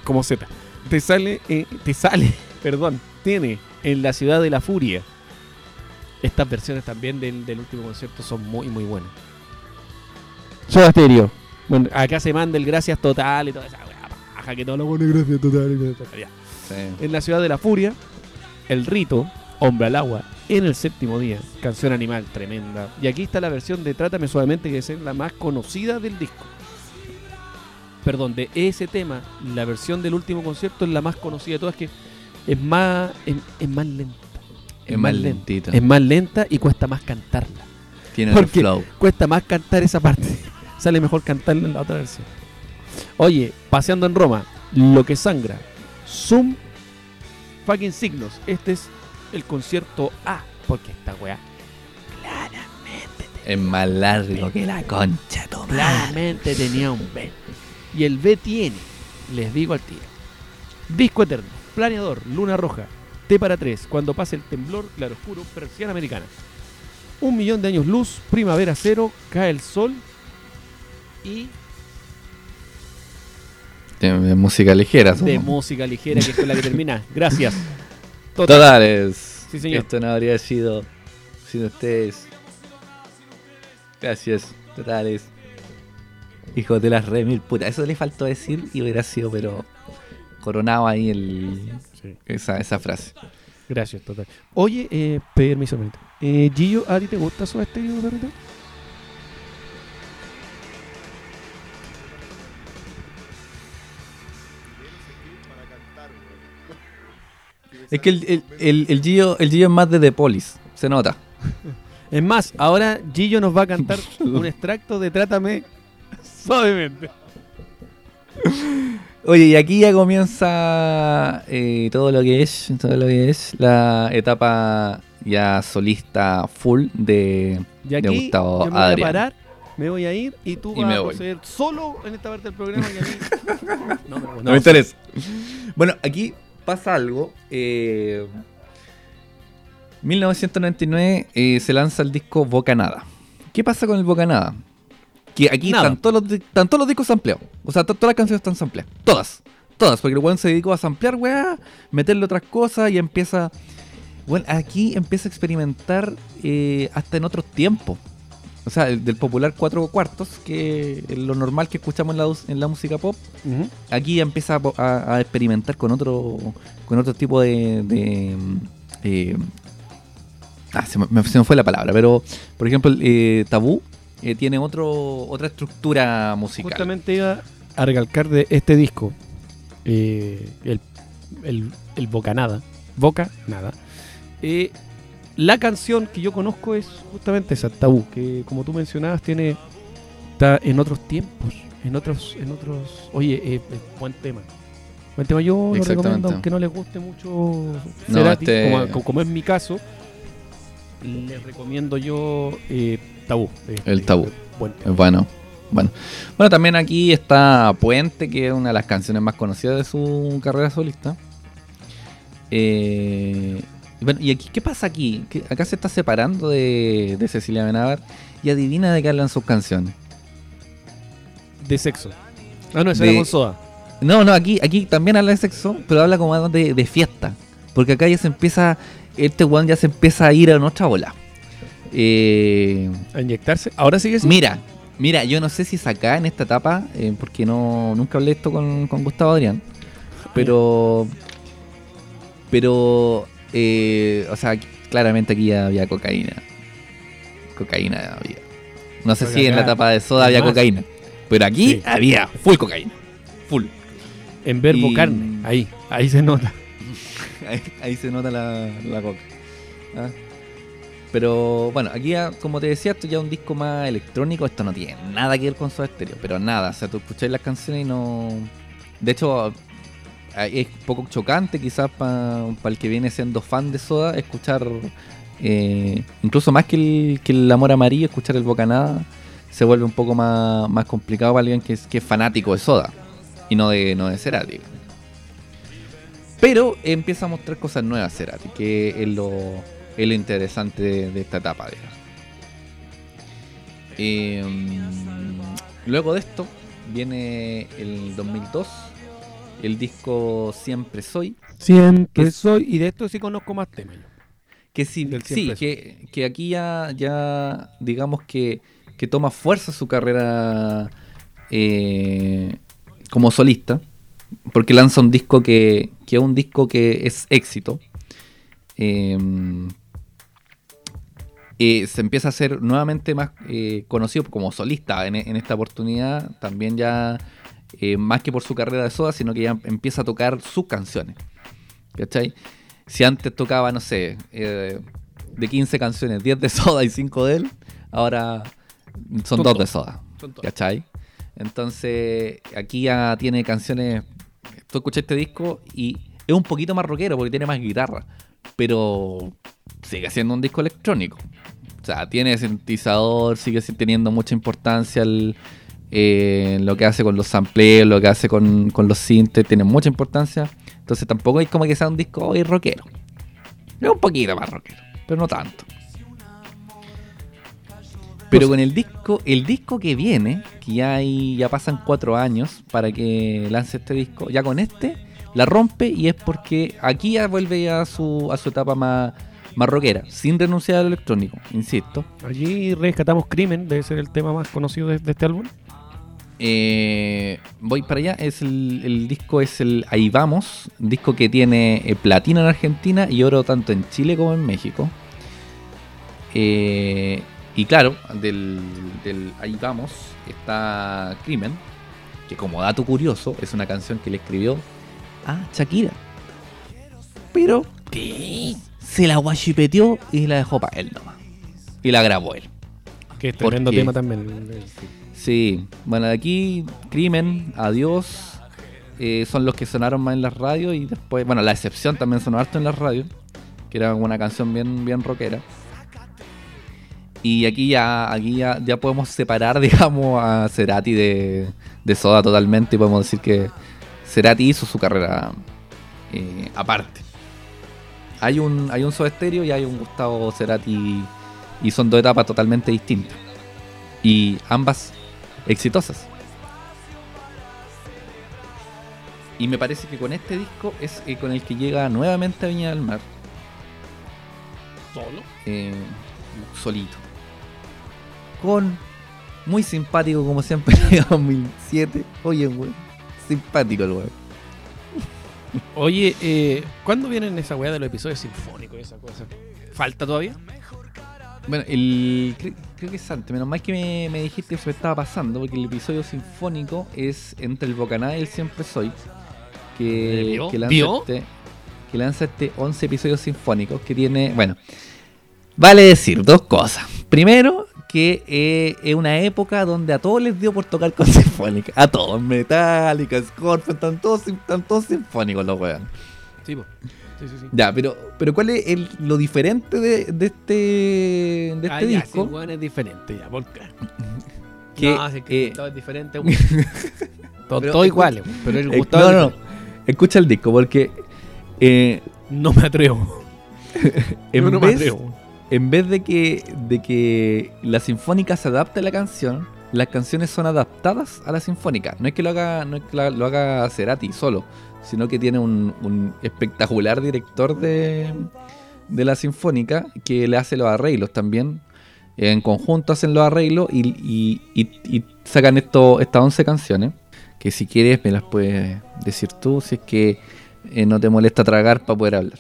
como Z. Te sale, eh, te sale, perdón, tiene en la ciudad de la furia. Estas versiones también del, del último concierto son muy, muy buenas. Soda Stereo. Bueno, acá se manda el gracias total y toda esa paja que todo lo pone gracias total y. Sí. En la ciudad de la furia, el rito, hombre al agua, en el séptimo día, canción animal tremenda. Y aquí está la versión de Trátame Suavemente, que es la más conocida del disco. Perdón, de ese tema, la versión del último concierto es la más conocida de todas, que es más, es, es más lenta. Es más lenta. lentito. Es más lenta y cuesta más cantarla. Tiene Porque flow. cuesta más cantar esa parte. Sale mejor cantarla en la otra versión. Oye, paseando en Roma, lo que sangra. Zoom fucking signos. Este es el concierto A. Porque esta weá Es más largo que la concha, toma. claramente tenía un B. Y el B tiene, les digo al tiro. Disco eterno, planeador, luna roja, T para tres, cuando pase el temblor, claro oscuro, persiana americana. Un millón de años luz, primavera cero, cae el sol y De música ligera. de supongo. música ligera, que es con la que termina. Gracias. Total. Totales. Sí, señor. Esto no habría sido sin ustedes. Gracias. Totales. Hijos de las remil puta. Eso le faltó decir y hubiera sido, pero coronado ahí el, Sí. esa, esa frase. Gracias, total. Oye, eh, permiso, permiso. Eh, Gillo, ¿a ti te gusta Soda Stereo, perrito? Es que el, el, el, el Gio, el Gio es más de The Police. Se nota. Es más, ahora Gillo nos va a cantar un extracto de Trátame suavemente. Oye, y aquí ya comienza eh, todo lo que es, todo lo que es la etapa ya solista full de, Y de aquí Gustavo yo me voy a parar, me voy a ir y tú Y vas a voy. proceder solo en esta parte del programa y a mí... no, no, No me interesa. Bueno, aquí pasa algo. eh, 1999 eh, se lanza el disco Bocanada. ¿Qué pasa con el Bocanada? Que aquí Nada. están todos, los, están todos los discos sampleados. O sea, to- todas las canciones están sampleadas. Todas. Todas. Porque el weón se dedicó a samplear, weá, meterle otras cosas y empieza. Bueno, aquí empieza a experimentar eh, hasta en otros tiempos. O sea, el del popular cuatro cuartos, que es lo normal que escuchamos en la, en la música pop aquí empieza a, po- a- a experimentar con otro con otro tipo de, de, eh, ah, se, me, se me fue la palabra pero por ejemplo eh, tabú eh, tiene otro otra estructura musical. Justamente iba a recalcar de este disco, eh, el, el, el Boca Nada, Boca Nada, eh, la canción que yo conozco es justamente esa, Tabú, que como tú mencionabas tiene está en otros tiempos, en otros en otros, oye, buen tema. Buen tema yo lo recomiendo aunque no les guste mucho No, Cerati, este- como, es mi caso, les recomiendo yo Tabú. El Tabú. Buen. Bueno, bueno. Bueno, también aquí está Puente, que es una de las canciones más conocidas de su carrera solista. Eh, y bueno, ¿y aquí qué pasa aquí? Acá se está separando de, de Cecilia Benavar y adivina de qué hablan sus canciones. De sexo. Ah, no, esa De- era con soda. No, no, aquí, aquí también habla de sexo, pero habla como de, de fiesta. Porque acá ya se empieza, este weón ya se empieza a ir a otra bola. Eh, A inyectarse. Ahora sigue así. Mira, mira, yo no sé si es acá en esta etapa, eh, porque no nunca hablé esto con, con Gustavo Adrián, pero, pero, eh, o sea, claramente aquí ya había cocaína, cocaína había. No sé Porque si en la etapa de soda había más. cocaína, pero aquí Sí. había full cocaína, full. En verbo Y- carne. Ahí, ahí se nota. Ahí, ahí se nota la, la coca. ¿ah? Pero bueno, aquí ya, como te decía, esto ya es un disco más electrónico. Esto no tiene nada que ver con Soda Stereo, pero nada. O sea, tú escucháis las canciones y no. De hecho, ah, es un poco chocante quizás para el que viene siendo fan de Soda escuchar, eh, incluso más que el, que el Amor Amarillo, escuchar el Bocanada se vuelve un poco más, más complicado para alguien que es, que fanático de Soda y no de, no de Cerati. Pero empieza a mostrar cosas nuevas Cerati, que es lo, es lo interesante de, de esta etapa. Eh, luego de esto viene el 2002, el disco Siempre Soy, Siempre Que- soy. Y de esto sí conozco más temas. que sí, sí que, que aquí ya, ya digamos que, que toma fuerza su carrera eh, como solista, porque lanza un disco que, que es un disco que es éxito. Eh, eh, se empieza a hacer nuevamente más eh, conocido como solista en, en esta oportunidad, también ya eh, más que por su carrera de soda, sino que ya empieza a tocar sus canciones. ¿Cachai? Si antes tocaba, no sé, eh, de 15 canciones, 10 de soda y 5 de él, ahora son Son 2 de soda. ¿Cachai? Entonces, aquí ya tiene canciones. Tú escuchas este disco y es un poquito más rockero porque tiene más guitarra, pero sigue siendo un disco electrónico. O sea, tiene sintetizador, sigue si- teniendo mucha importancia el, eh, lo que hace con los sampleos, lo que hace con, con los sintes, tiene mucha importancia. Entonces tampoco es como que sea un disco hoy rockero. Es un poquito más rockero, pero no tanto. Pero con el disco, el disco que viene, que ya hay, ya pasan cuatro años para que lance este disco, ya con este la rompe y es porque aquí ya vuelve a su, a su etapa más, más rockera, sin renunciar al electrónico, insisto. Allí rescatamos Crimen, debe ser el tema más conocido de, de este álbum. Eh, voy para allá, es el, el disco es el Ahí Vamos, disco que tiene eh, platino en Argentina y oro tanto en Chile como en México. Eh, y claro, del, del Ahí Vamos está Crimen, que como dato curioso es una canción que le escribió a Shakira. Pero se la guachipeteó y la dejó para él nomás. Y la grabó él. Que es ¿Por tremendo tema también. sí. Sí, bueno, de aquí Crimen, Adiós, eh, son los que sonaron más en las radios y después, bueno, La Excepción también sonó harto en las radios, que era una canción bien, bien rockera. Y aquí ya, aquí ya, ya podemos separar, digamos, a Cerati de, de Soda totalmente y podemos decir que Cerati hizo su carrera eh, aparte. Hay un, hay un Soda Stereo y hay un Gustavo Cerati y son dos etapas totalmente distintas. Y ambas exitosas. Y me parece que con este disco es eh, con el que llega nuevamente a Viña del Mar. Solo. eh, solito. Con muy simpático como siempre en 2007. Oye, güey. Simpático el güey. Oye, eh, ¿cuándo vienen esa weá de los episodios sinfónicos y esa cosa? ¿Falta todavía? Bueno, el, cre- creo que es antes. Menos mal que me, me dijiste que se me estaba pasando. Porque el episodio sinfónico es entre el Bocaná y el Siempre Soy. Que, ¿Vio? que lanza ¿Vio? este que lanza este 11 episodios sinfónicos que tiene, bueno, Vale decir dos cosas. Primero, que eh, es una época donde a todos les dio por tocar con sinfónica. A todos, Metallica, Scorpion, están todos, están todos sinfónicos los weón. Sí, sí, sí, sí. Ya, pero, pero ¿cuál es el- lo diferente de, de este, de este Ah, ya, disco? sí, es diferente ya, ¿por qué? Que, no, es que eh, Gustavo es diferente. Todo, todo igual, pero el eh, Gustavo no, no, no. Escucha el disco, porque eh, No me atrevo. en, no me vez, atrevo. En vez de que, de que la sinfónica se adapte a la canción, las canciones son adaptadas a la sinfónica. No es que lo haga, no es que lo haga Cerati solo, sino que tiene un, un espectacular director de, de la sinfónica que le hace los arreglos también. En conjunto hacen los arreglos y- y sacan esto, estas 11 canciones. Que si quieres me las puedes decir tú, si es que eh, no te molesta tragar para poder hablar.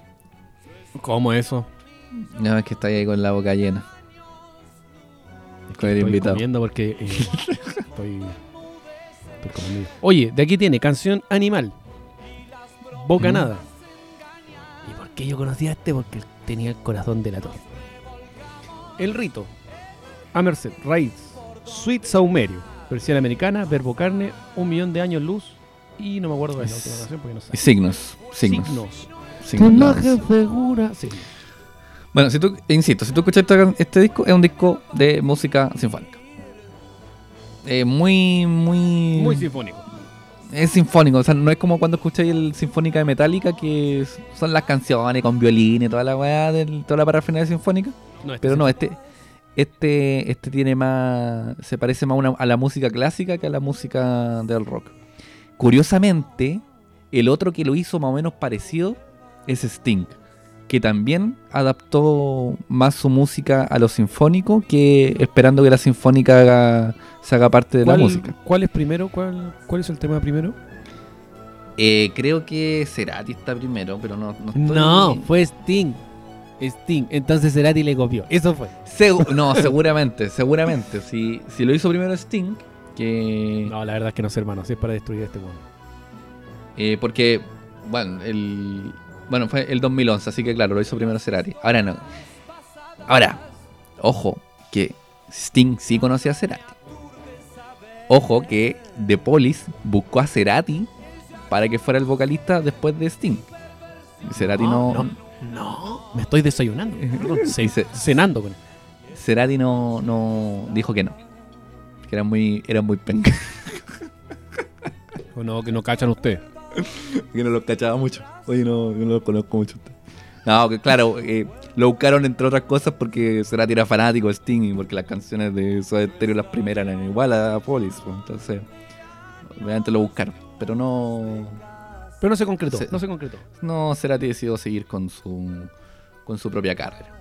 ¿Cómo eso? No, es que está ahí con la boca llena. Con el Estoy invitado. comiendo porque eh, estoy, estoy comiendo. Oye, de aquí tiene canción Animal. Bocanada. ¿Y por qué yo conocía a este? Porque tenía el corazón delator. El rito. A Merced, Raíz, Sweet Saumerio, versión americana, Verbo Carne, Un Millón de Años Luz y no me acuerdo de la última canción porque no sé. Y signos, signos. Signos. signos nada figura. Signos. Bueno, si tú, insisto, si tú escuchas este disco, es un disco de música sinfónica. Eh, muy, muy. Muy sinfónico. es sinfónico, o sea, no es como cuando escucháis el Sinfónica de Metallica, que son las canciones con violín y toda la weá, toda la parafernalia sinfónica. No, este Pero no, este, este, este tiene más. Se parece más una- a la música clásica que a la música del rock. Curiosamente, el otro que lo hizo más o menos parecido es Sting, que también adaptó más su música a lo sinfónico que esperando que la sinfónica haga- se haga parte de la ¿Cuál- música. ¿Cuál es primero? ¿Cuál, ¿Cuál es el tema primero? Eh, creo que Cerati está primero, pero no, no estoy- No, fue Sting. Sting. Entonces Cerati le copió. Eso fue. Segu- no, seguramente, seguramente. Si, si lo hizo primero Sting, que. No, la verdad es que no sé, hermano. Si es para destruir a este mundo. Eh, porque, bueno, el, bueno, fue el 2011, así que claro, lo hizo primero Cerati. Ahora no. Ahora, ojo, que Sting sí conocía a Cerati. Ojo que The Police buscó a Cerati para que fuera el vocalista después de Sting. Cerati no, No, No, me estoy desayunando. Perdón, cenando con él. Cerati no, no dijo que no. Que era muy, era muy penca. O no, que no cachan ustedes. que no los cachaba mucho. Oye, no, yo no los conozco mucho. No, que claro, eh, lo buscaron entre otras cosas porque Cerati era fanático de Sting y porque las canciones de Soda Stereo las primeras eran igual a Police. pues, entonces, obviamente lo buscaron. Pero no, Pero no se concretó. Se- No se concretó. no Cerati decidió seguir con su, con su propia carrera.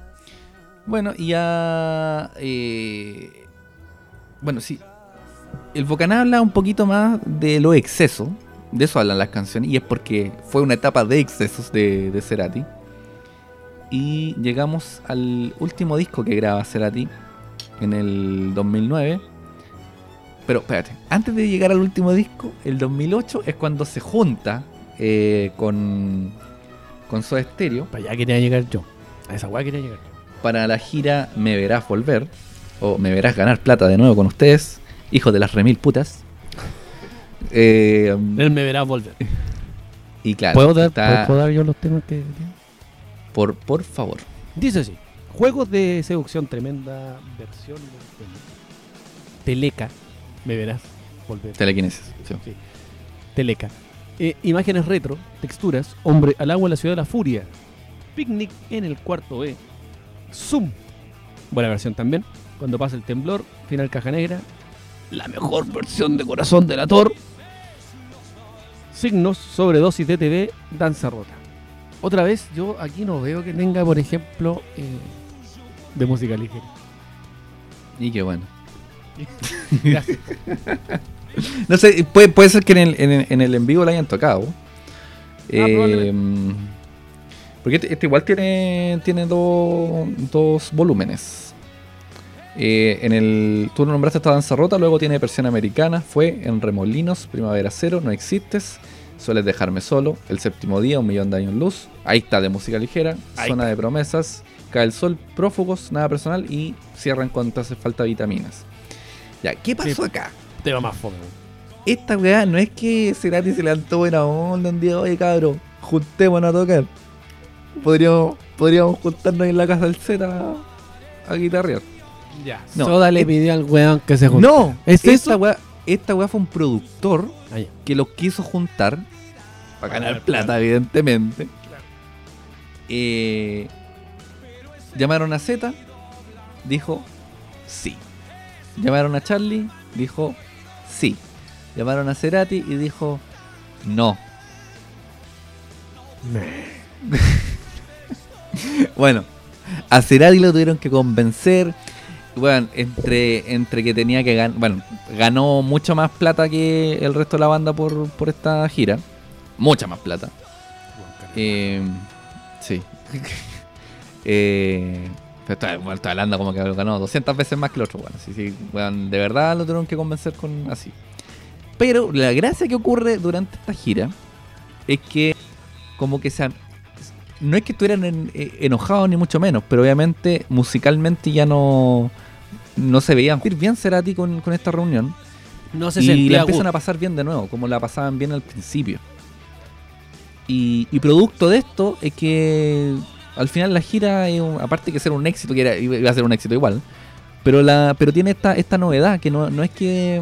Bueno, y ya... eh, bueno, sí. El Bocaná habla un poquito más de los excesos. De eso hablan las canciones. Y es porque fue una etapa de excesos de, de Cerati. Y llegamos al último disco que graba Cerati en el 2009. Pero espérate, antes de llegar al último disco, el 2008 es cuando se junta eh, con, con Soda Stereo Para allá quería llegar yo. A esa weá quería llegar yo. para la gira Me Verás Volver, o Me Verás Ganar Plata de nuevo con ustedes, hijos de las remil putas. Eh, Él me verá volver. y claro, ¿Puedo dar, está- ¿Puedo dar yo los temas que por, por favor. Dice así: Juegos de seducción tremenda, versión de Teleca. Me verás volver. Telequinesis. sí. Teleca. Eh, imágenes retro, texturas, hombre al agua en la ciudad de la furia. Picnic en el cuarto B. Zoom. Buena versión también. Cuando pasa el temblor, final caja negra. La mejor versión de corazón del ator. Signos, sobredosis de TV, danza rota. Otra vez, yo aquí no veo que tenga, por ejemplo, eh, de música ligera. Y qué bueno. Gracias. No sé, puede, puede ser que en el, en, el, en el en vivo la hayan tocado. Eh, probablemente. porque este, este igual tiene, tiene dos, dos volúmenes. Eh, en el, tú lo nombraste esta danza rota, luego tiene versión americana, fue en Remolinos, Primavera Cero, No Existes, Sueles Dejarme Solo, El Séptimo Día, Un Millón de Años Luz, ahí está de música ligera, Ahí Zona de Promesas, cae el sol, prófugos, nada personal y cierran cuando te hace falta vitaminas. Ya, ¿qué pasó Sí. acá? Tema más fome. Esta weá no es que Cerati se levantó buena onda un día, oye cabrón, juntémonos a tocar. Podríamos, podríamos juntarnos en la casa del Z a, a guitarrear. Ya. No, Soda le pidió al weón que se junte. No, ¿Es esta eso? weá, esta weá fue un productor Ah, que los quiso juntar para ganar plata. evidentemente. Eh, llamaron a Z, dijo sí. Llamaron a Charlie, dijo sí. Llamaron a Cerati y dijo no. Bueno, a Cerati lo tuvieron que convencer. Bueno, entre, entre que tenía que ganar. Bueno, ganó mucho más plata que el resto de la banda por, por esta gira. Mucha más plata. Eh, sí. eh, pero estoy, bueno, estoy hablando como que ganó 200 veces más que el otro. Bueno, sí, sí, bueno, de verdad lo tuvieron que convencer con así. Pero la gracia que ocurre durante esta gira es que, como que se. No es que estuvieran en- eh, enojados ni mucho menos, pero obviamente musicalmente ya no. No se veían ir bien Cerati con, con esta reunión No se y la empiezan a pasar bien de nuevo, como la pasaban bien al principio. Y, y producto de esto es que al final la gira, aparte que ser un éxito, que era, iba a ser un éxito igual, pero la pero tiene esta, esta novedad, que no, no es que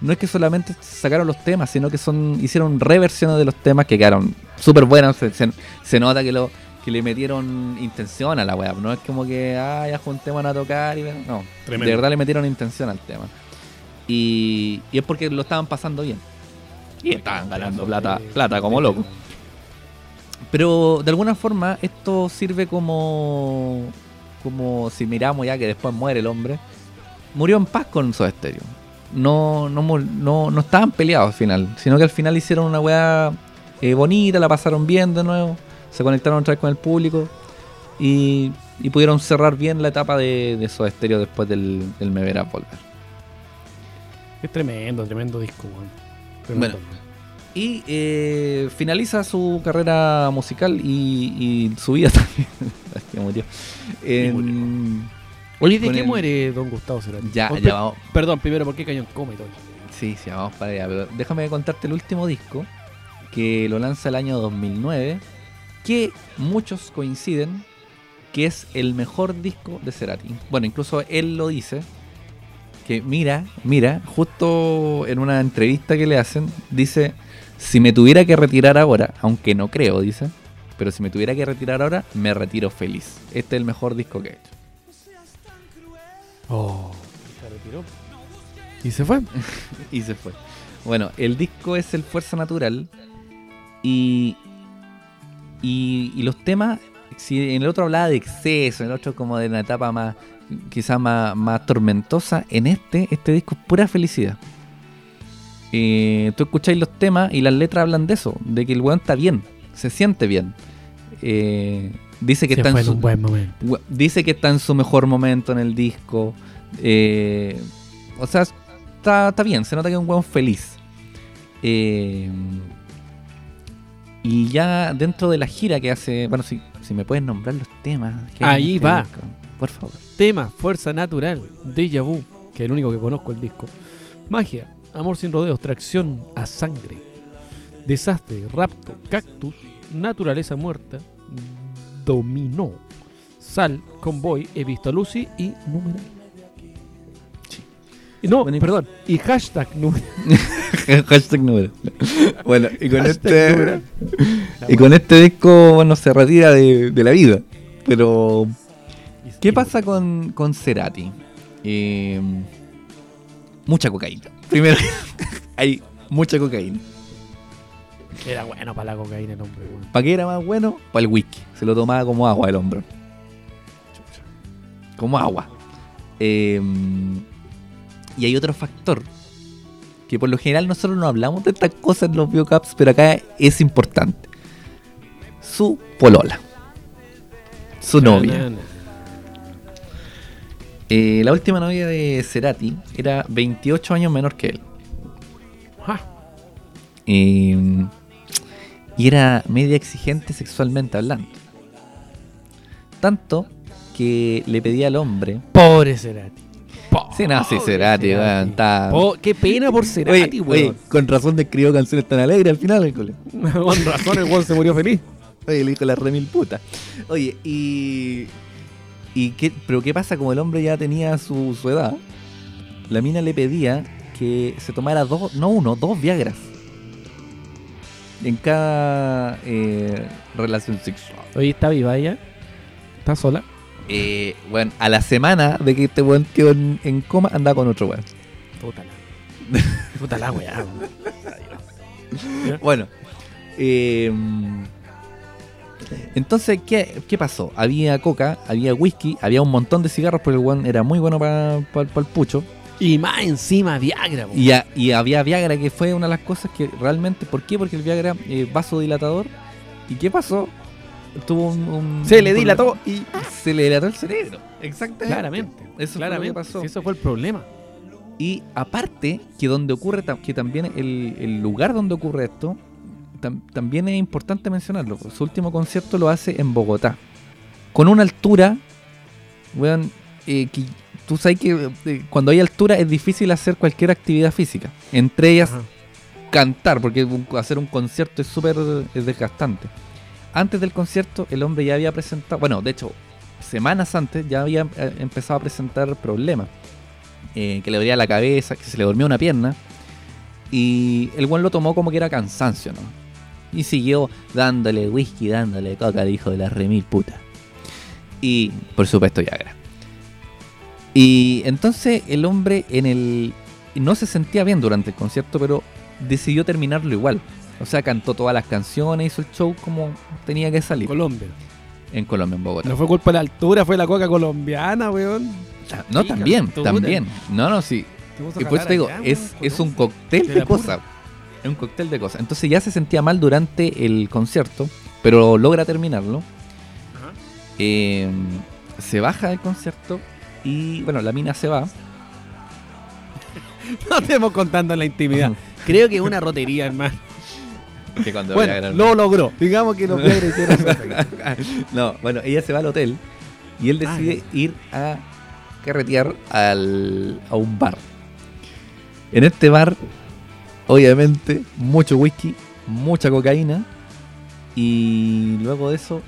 no es que solamente sacaron los temas, sino que son hicieron reversiones de los temas que quedaron súper buenas. Se, se- se nota que lo que le metieron intención a la web. No es como que, ah, ya juntemos a tocar y ven-". No, Tremendo. de verdad le metieron intención al tema. Y, y es porque lo estaban pasando bien. Y estaban ganando plata, plata como loco. Pero de alguna forma esto sirve como, como si miramos ya que después muere el hombre, murió en paz con Soda Stereo. No, no, no, no estaban peleados al final, sino que al final hicieron una weá eh, bonita, la pasaron bien de nuevo, se conectaron otra vez con el público y, y pudieron cerrar bien la etapa de, de Soda Stereo después del, del Me Verás Volver. Es tremendo, tremendo disco, weón. Tremendo. Y eh, finaliza su carrera musical y, y su vida también. Que murió. En- Oye, ¿de qué el- muere Don Gustavo Cerati? Ya, ya vamos. Perdón, primero, ¿por qué cayó en coma y todo? Sí, sí, vamos para allá. Pero déjame contarte el último disco que lo lanza el año 2009. Que muchos coinciden que es el mejor disco de Cerati. Bueno, incluso él lo dice. Que mira, mira, justo en una entrevista que le hacen, dice: Si me tuviera que retirar ahora, aunque no creo, dice, pero si me tuviera que retirar ahora, me retiro feliz. Este es el mejor disco que he hecho. Oh. Se retiró. Y se fue. y se fue. Bueno, el disco es el Fuerza Natural y, y, y los temas, si en el otro hablaba de exceso, en el otro como de una etapa más, quizás más, más tormentosa, en este, este disco es pura felicidad. Eh, tú escucháis los temas y las letras hablan de eso, de que el weón está bien, se siente bien. Eh, dice que se está en su, un buen momento. Dice que está en su mejor momento en el disco. eh, o sea, está, está bien, se nota que es un weón feliz. Y ya dentro de la gira que hace. Bueno, si, si me puedes nombrar los temas. que Ahí este va. disco, por favor. Tema, Fuerza Natural, Deja Vu, que es el único que conozco el disco. Magia, Amor sin rodeos, Tracción a Sangre, Desastre, Rapto, Cactus, Naturaleza Muerta, Dominó, Sal, Convoy, He visto a Lucy y Numeral. Sí. No, Bueno, perdón, y hashtag Numeral. Hashtag número. Bueno, y con Hashtag este. numeral. Y con este disco, bueno, se retira de, de la vida. Pero. ¿Qué pasa con, con Cerati? Eh, mucha cocaína. Primero, hay mucha cocaína. Era bueno para la cocaína el hombre. ¿Para qué era más bueno? Para el whisky. Se lo tomaba como agua el hombre. Como agua. Eh, y hay otro factor. Que por lo general nosotros no hablamos de estas cosas en los biocaps, pero acá es importante. Su polola. Su novia. Eh, la última novia de Cerati era 28 años menor que él. Eh, y era media exigente sexualmente hablando. Tanto que le pedía al hombre. Pobre Cerati. Sí, no, sí, Cerati, weón, está- qué pena por Cerati, weón. con razón describió canciones tan alegres al final, el cole. Con razón el weón se murió feliz. Oye, le dijo la remil puta. Oye, y. y qué, pero ¿qué pasa? Como el hombre ya tenía su, su edad, la mina le pedía que se tomara dos, no uno, dos Viagras. En cada eh, relación sexual. Oye, ¿está viva ella? ¿Está sola? Eh, bueno, a la semana de que este weón quedó en, en coma, andaba con otro weón. Puta la. Puta la weá. weón. Bueno, eh, entonces, ¿qué, qué pasó? Había coca, había whisky, había un montón de cigarros, porque el weón era muy bueno para el pucho. Y más encima Viagra. Y, a- y había Viagra, que fue una de las cosas que realmente. ¿Por qué? Porque el Viagra es vasodilatador. ¿Y qué pasó? Tuvo un. un- Se le dilató y se le dilató el cerebro. Exactamente. Claramente. Eso fue lo que pasó. Si eso fue el problema. Y aparte, que donde ocurre, que también el, el lugar donde ocurre esto, tam- también es importante mencionarlo. Su último concierto lo hace en Bogotá. Con una altura, weón, eh, que tú sabes que eh, cuando hay altura es difícil hacer cualquier actividad física. Entre ellas, Ajá. cantar, porque hacer un concierto es súper es desgastante. Antes del concierto, el hombre ya había presentado, bueno, de hecho, semanas antes ya había eh, empezado a presentar problemas. Eh, que le dolía la cabeza, que se le dormía una pierna. Y el buen lo tomó como que era cansancio, ¿no? Y siguió dándole whisky, dándole coca, dijo de la remil puta. Y, por supuesto, Viagra. Y entonces el hombre en el... No se sentía bien durante el concierto, pero decidió terminarlo igual. O sea, cantó todas las canciones, hizo el show como tenía que salir. Colombia. En Colombia, en Bogotá. No fue culpa de la altura, fue la coca colombiana, weón. Ah, No, también, también. No, no, sí. Y por eso te digo, allá, es, es un cóctel De cosas. Es un cóctel de cosas. Entonces ya se sentía mal durante el concierto, pero logra terminarlo. Ajá. Eh, se baja del concierto y, bueno, la mina se va. No estemos contando la intimidad. Creo que es una rotería, hermano. Que cuando Bueno, lo logró. Digamos que efecto. no, bueno, ella se va al hotel y él Ah, decide ir a carretear al, a un bar. En este bar, obviamente, mucho whisky, mucha cocaína y luego de eso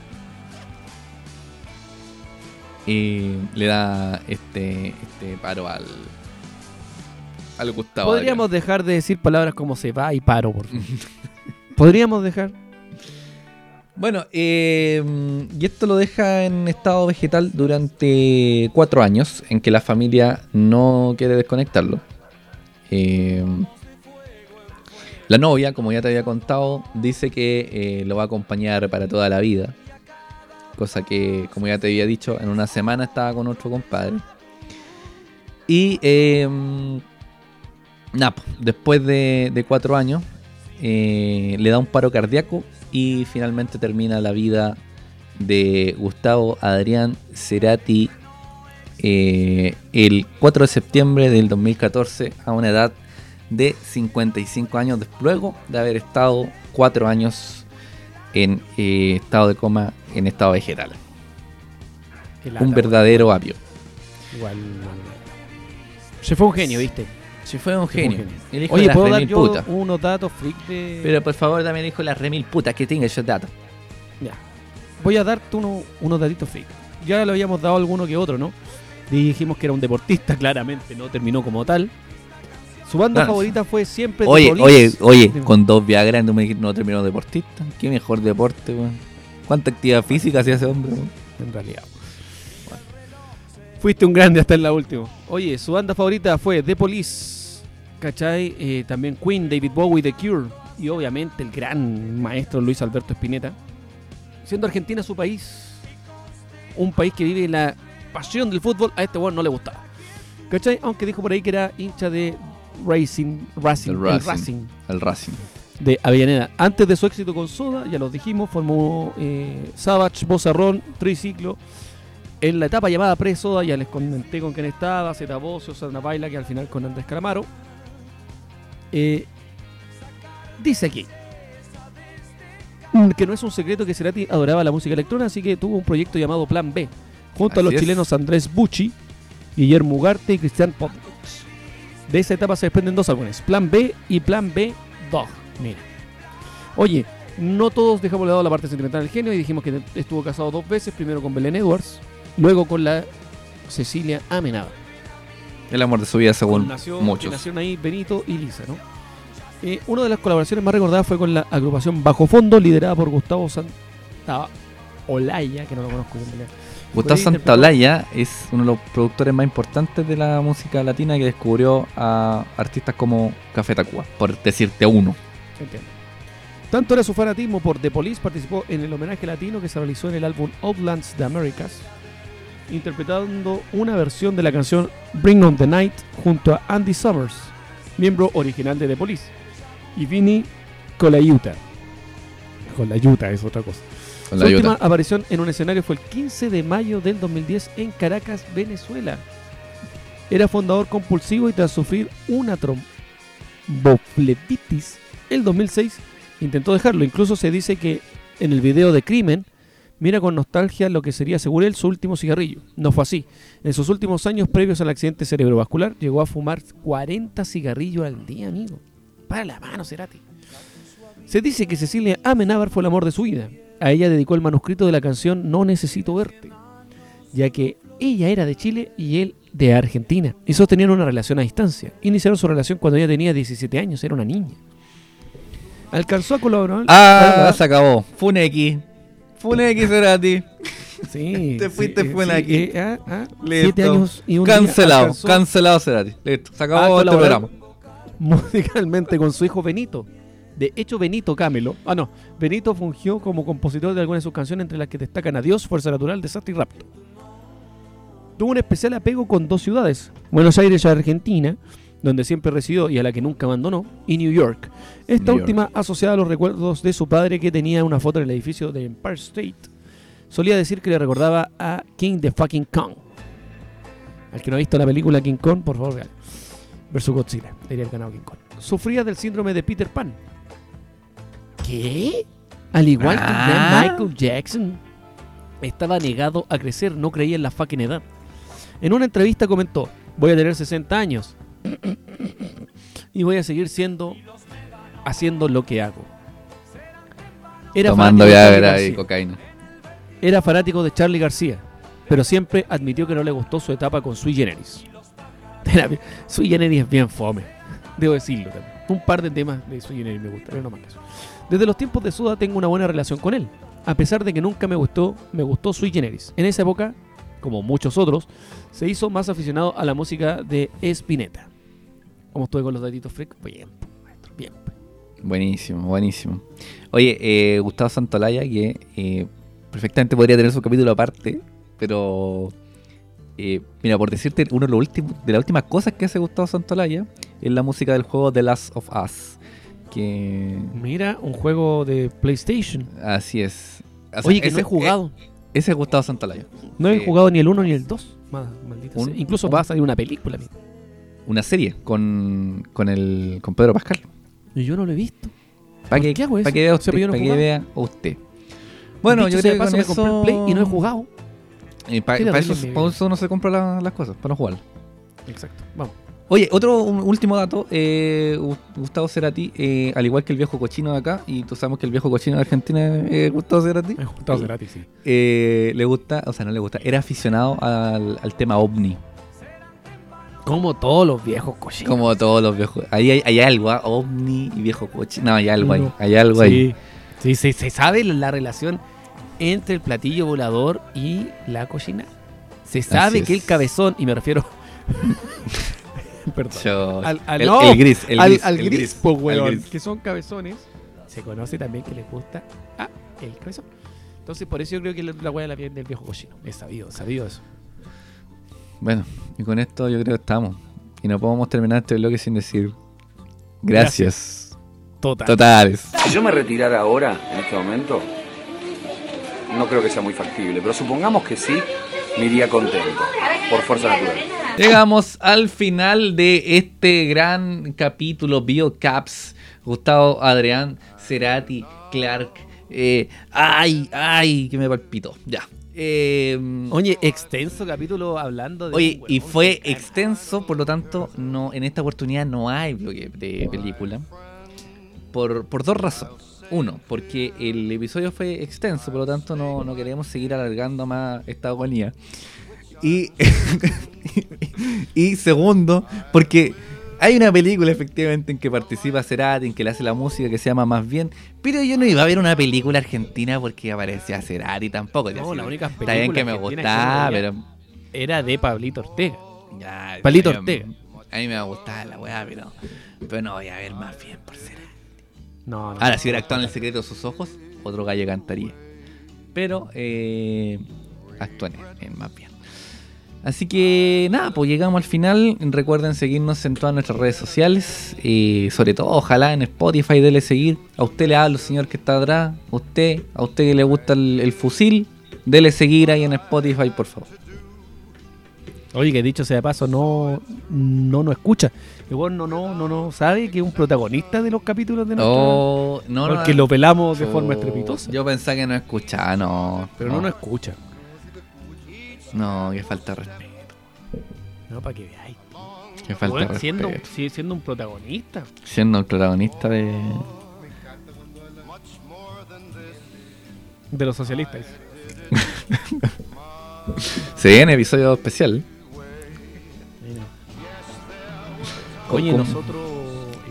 eh, le da este, este paro al, al Gustavo. Podríamos dejar de decir palabras como se va y paro, por favor. Podríamos dejar. Bueno, eh, y esto lo deja en estado vegetal durante cuatro años, en que la familia no quiere desconectarlo. Eh, la novia, como ya te había contado, dice que eh, lo va a acompañar para toda la vida. Cosa que, como ya te había dicho, en una semana estaba con otro compadre. Y nada, po, después de, de cuatro años, eh, le da un paro cardíaco y finalmente termina la vida de Gustavo Adrián Cerati eh, el 4 de septiembre del 2014 a una edad de 55 años luego de haber estado cuatro años en eh, estado de coma en estado vegetal. Lata, Un verdadero apio. Igual. Se fue un genio, ¿viste? Si fue un genio. El hijo Oye, de ¿puedo dar yo unos datos freak de. Pero por favor también dijo la remil puta que tenga esos datos. Ya. Voy a darte uno- unos datitos freak. Ya le habíamos dado alguno que otro, ¿no? Dijimos que era un deportista, claramente no terminó como tal. Su banda Claro. favorita fue siempre Oye, oye, oye, con dos Viagra no, me, no terminó deportista. Qué mejor deporte, weón. ¿Cuánta actividad física hacía ese hombre, weón? En realidad. Fuiste un grande hasta en la última. Oye, su banda favorita fue The Police. ¿Cachai? Eh, también Queen, David Bowie, The Cure. Y obviamente el gran maestro Luis Alberto Spinetta. Siendo Argentina su país, un país que vive la pasión del fútbol, a este weón no le gustaba. ¿Cachai? Aunque dijo por ahí que era hincha de Racing, Racing, El el Racing. Racing El Racing. de Avellaneda. Antes de su éxito con Soda, ya los dijimos, formó eh, Savage, Bozarrón, Triciclo. En la etapa llamada pre-Soda, ya les comenté con quién estaba, Zeta Bocio, Sana Baila, que al final con Andrés Calamaro. Eh, dice aquí mm, que no es un secreto que Cerati adoraba la música electrónica, así que tuvo un proyecto llamado Plan B, junto a los es. chilenos Andrés Bucci, Guillermo Ugarte y Cristian Podlich. De esa etapa se desprenden dos álbumes, Plan B y Plan B Dog. Mira. Oye, no todos dejamos de lado la parte sentimental del genio y dijimos que estuvo casado dos veces, primero con Belén Edwards, luego con la Cecilia Amenábar. El amor de su vida, según Nació- muchos. nacieron ahí Benito y Lisa, ¿no? Eh, una de las colaboraciones más recordadas fue con la agrupación Bajo Fondo, liderada por Gustavo Santa Olaya, que no lo conozco bien. Gustavo Santaolalla es uno de los productores más importantes de la música latina que descubrió a artistas como Café Tacuba, por decirte uno. Entiendo. Tanto era su fanatismo por The Police, participó en el homenaje latino que se realizó en el álbum Outlands de Americas, interpretando una versión de la canción Bring On the Night junto a Andy Summers, miembro original de The Police, y Vinny Colaiuta. Colaiuta es otra cosa. Con Su última aparición en un escenario fue el 15 de mayo del 2010 en Caracas, Venezuela. Era fundador compulsivo y tras sufrir una tromboflebitis el 2006 intentó dejarlo. Incluso se dice que en el video de Crimen mira con nostalgia lo que sería, según él, su último cigarrillo. No fue así. En sus últimos años previos al accidente cerebrovascular llegó a fumar 40 cigarrillos al día, amigo. Para la mano, Cerati. Se dice que Cecilia Amenábar fue el amor de su vida. A ella dedicó el manuscrito de la canción No Necesito Verte, ya que ella era de Chile y él de Argentina, y sostenían una relación a distancia. Iniciaron su relación cuando ella tenía 17 años, era una niña. Alcanzó a colaborar. Ah, se acabó. Funeki. Funeki Cerati. Sí, Te fuiste, sí, aquí. eh, ah, ah, siete años y un día Cancelado. alcanzó Cancelado Cerati. Listo. Se acabó este colaborar programa. musicalmente con su hijo Benito. De hecho, Benito Camelo. Ah, no. Benito fungió como compositor de algunas de sus canciones, entre las que destacan Adiós, Fuerza Natural, Desastre y Rapto. Tuvo un especial apego con dos ciudades: Buenos Aires, Argentina, donde siempre residió y a la que nunca abandonó, y New York. Esta New York. última asociada a los recuerdos de su padre que tenía una foto en el edificio de Empire State. Solía decir que le recordaba a King the Fucking Kong. Al que no ha visto la película King Kong, por favor, vean. Versus Godzilla. Debería haber ganado King Kong. Sufría del síndrome de Peter Pan. ¿Qué? Al igual que Ah. Michael Jackson. Estaba negado a crecer, no creía en la fucking edad. En una entrevista comentó, voy a tener 60 años. y voy a seguir siendo, haciendo lo que hago. Era Tomando fanático de Charly Viagra y cocaína. Era fanático de Charlie García, pero siempre admitió que no le gustó su etapa con Sui Generis. Era Sui Generis es bien fome, debo decirlo también. Un par de temas de Sui Generis me gustan, pero no más que eso. Desde los tiempos de Suda tengo una buena relación con él, a pesar de que nunca me gustó, me gustó Sui Generis. En esa época, como muchos otros, se hizo más aficionado a la música de Spinetta. ¿Cómo estuve con los datitos freak? Bien, po, maestro, bien. po. Buenísimo, buenísimo. Oye, eh, Gustavo Santolaya, que eh, perfectamente podría tener su capítulo aparte, pero eh, mira, por decirte, uno de, los últimos, de las últimas cosas que hace Gustavo Santolaya es la música del juego The Last of Us. Que Mira, un juego de PlayStation. así es. O sea, Oye, que no ese- he jugado. eh, ese es Gustavo Santolaya. No he eh, jugado ni el 1 ni el 2. Maldita un- sea. Incluso va a salir una película. Una serie con, con, el, con Pedro Pascal. Y yo no lo he visto. Para ¿Por que, qué hago eso? que vea O sea, usted. no que vea usted. Bueno, Dicho yo creo que con me compré el. Play y no he jugado. para, Qué terrible eso, uno se compra la- las cosas, para no jugar. Exacto. Vamos. Oye, otro un último dato, eh, Gu- Gustavo Cerati, eh, al igual que el viejo cochino de acá, y tú sabemos que el viejo cochino de Argentina es Gustavo Cerati, Me he juntado gratis, sí. eh, le gusta, o sea, no le gusta, era aficionado al, al tema ovni, Como todos los viejos cochinos. como todos los viejos. Ahí hay, hay algo, ¿ah? ovni y viejo cochino, no, hay algo ahí, hay algo ahí. Sí, sí, sí, se sabe la relación entre el platillo volador y la cochina. Se sabe es. que el cabezón, y me refiero. Perdón. Yo- Al- al- el, no, el gris, el al, gris, al el gris, po, al weón, gris. que son cabezones, se conoce también que les gusta ah, el cabezón. Entonces, por eso yo creo que la, hueá de la piel del viejo cochino. Es sabido, sabido eso. Bueno, y con esto yo creo que estamos. Y no podemos terminar este bloque sin decir gracias. Total. Totales. Si yo me retirara ahora, en este momento, no creo que sea muy factible, pero supongamos que sí, me iría contento, por fuerza natural. Llegamos al final de este gran capítulo BioCaps. Gustavo, Adrián, Cerati, Clark. eh, ay, ay, que me palpito. Ya. Eh, Oye, extenso capítulo hablando de. Oye, y fue extenso, por lo tanto, no en esta oportunidad no hay bloque de película. Por, por dos razones. Uno, porque el episodio fue extenso, por lo tanto no, no queremos seguir alargando más esta agonía. Y, y segundo, porque hay una película efectivamente en que participa Cerati, en que le hace la música que se llama Más Bien, pero yo no iba a ver una película argentina porque aparecía Cerati tampoco. No, la única Está bien que me película gustaba, pero... Era de Pablito Ortega. Ya, mí- Ortega. A mí me va a gustar la weá, pero, pero no voy a ver más bien por ser. No, no. Ahora, si hubiera actuado en el secreto de sus ojos, otro gallo cantaría. Pero eh, actúan en, en más bien. Así que nada, pues llegamos al final. Recuerden seguirnos en todas nuestras redes sociales. Y sobre todo, ojalá en Spotify dele seguir. A usted le hablo, señor que está atrás. A usted, a usted que le gusta el, el fusil, dele seguir ahí en Spotify, por favor. Oye, que dicho sea de paso, no no nos escucha. Igual no, no, no, no sabe que es un protagonista de los capítulos de nuestra... Oh, no, no, porque lo pelamos de Oh, forma estrepitosa. Yo pensaba que no escuchaba, no. pero no nos escucha. No, que falta respeto. No, para que veáis. Que falta Bueno, siendo, respeto. sigue siendo un protagonista. Siendo el protagonista de. De los socialistas. Se viene episodio especial. Oye, ¿Cómo? nosotros eh,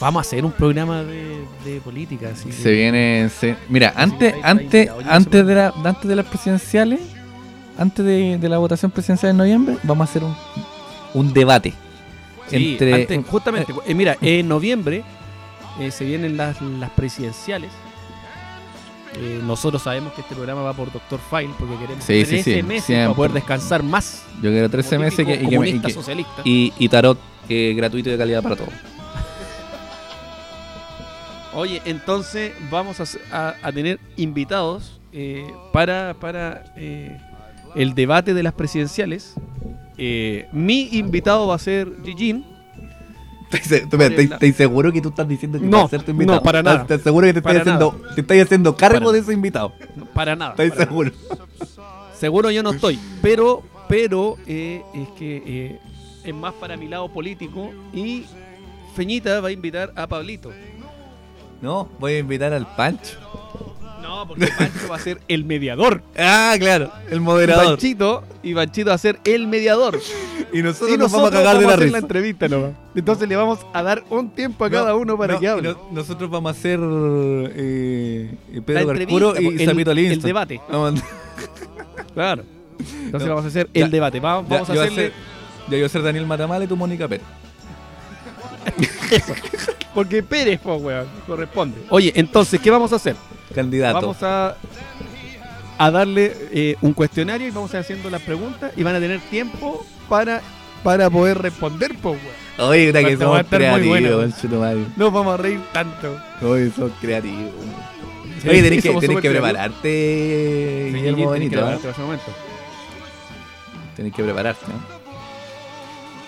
vamos a hacer un programa de, de política. Así que- Se viene. se- Mira, antes, antes, antes de la, antes de las presidenciales, antes de, de la votación presidencial en noviembre, vamos a hacer un, un debate. Sí, entre antes, justamente. eh, mira, en noviembre eh, se vienen las, las presidenciales. Eh, nosotros sabemos que este programa va por Doctor File porque queremos Sí, sí, 13 sí, meses siempre. para poder descansar más. yo quiero 13 como meses que, y, que y, que- socialista. y- y tarot eh, gratuito y de calidad para todos. Oye, entonces vamos a, a- a tener invitados eh, para, para eh, el debate de las presidenciales. Mi invitado va a ser Gigin. ¿Estás se- tú, mira, ¿estás- estás seguro que tú estás diciendo que No, va a ser tu invitado? no, para ¿Estás- nada. ¿Estás seguro que te estás, haciendo, te estás haciendo cargo Para de ese invitado? No, Para nada. ¿Estás para seguro? nada. Seguro yo no estoy. Pero, pero eh, es que eh, es más para mi lado político. Y Feñita va a invitar a Pablito. No, voy a invitar al Pancho. No, porque Pancho va a ser el mediador. Ah, claro, el moderador. Panchito, y Panchito va a ser el mediador. Y nosotros Y nos vamos a cagar de la hacer risa. la entrevista nomás. Entonces le vamos a dar un tiempo a cada No, uno para no, que hable. no- nosotros vamos a hacer eh, eh, Pedro Carcuro y el- Zapito el Livingston. debate. Claro. Entonces vamos a hacer Ya. el debate. Ya, Vamos a hacerle. ser- ya yo voy a ser Daniel Matamala y tú Mónica Pérez. Porque Pérez, po, weón, corresponde. Oye, entonces, ¿qué vamos a hacer? Candidato. Vamos a, a darle eh, un cuestionario y vamos a ir haciendo las preguntas y van a tener tiempo para, para poder responder, po, weón. Oye, que somos creativos. No vamos a reír tanto. Oye, son creativos. Oye, tenés que, somos tenés que prepararte, Sí, Guillermo tenés que Benito. ¿eh? prepararte ese momento. Tenés que prepararte, ¿no?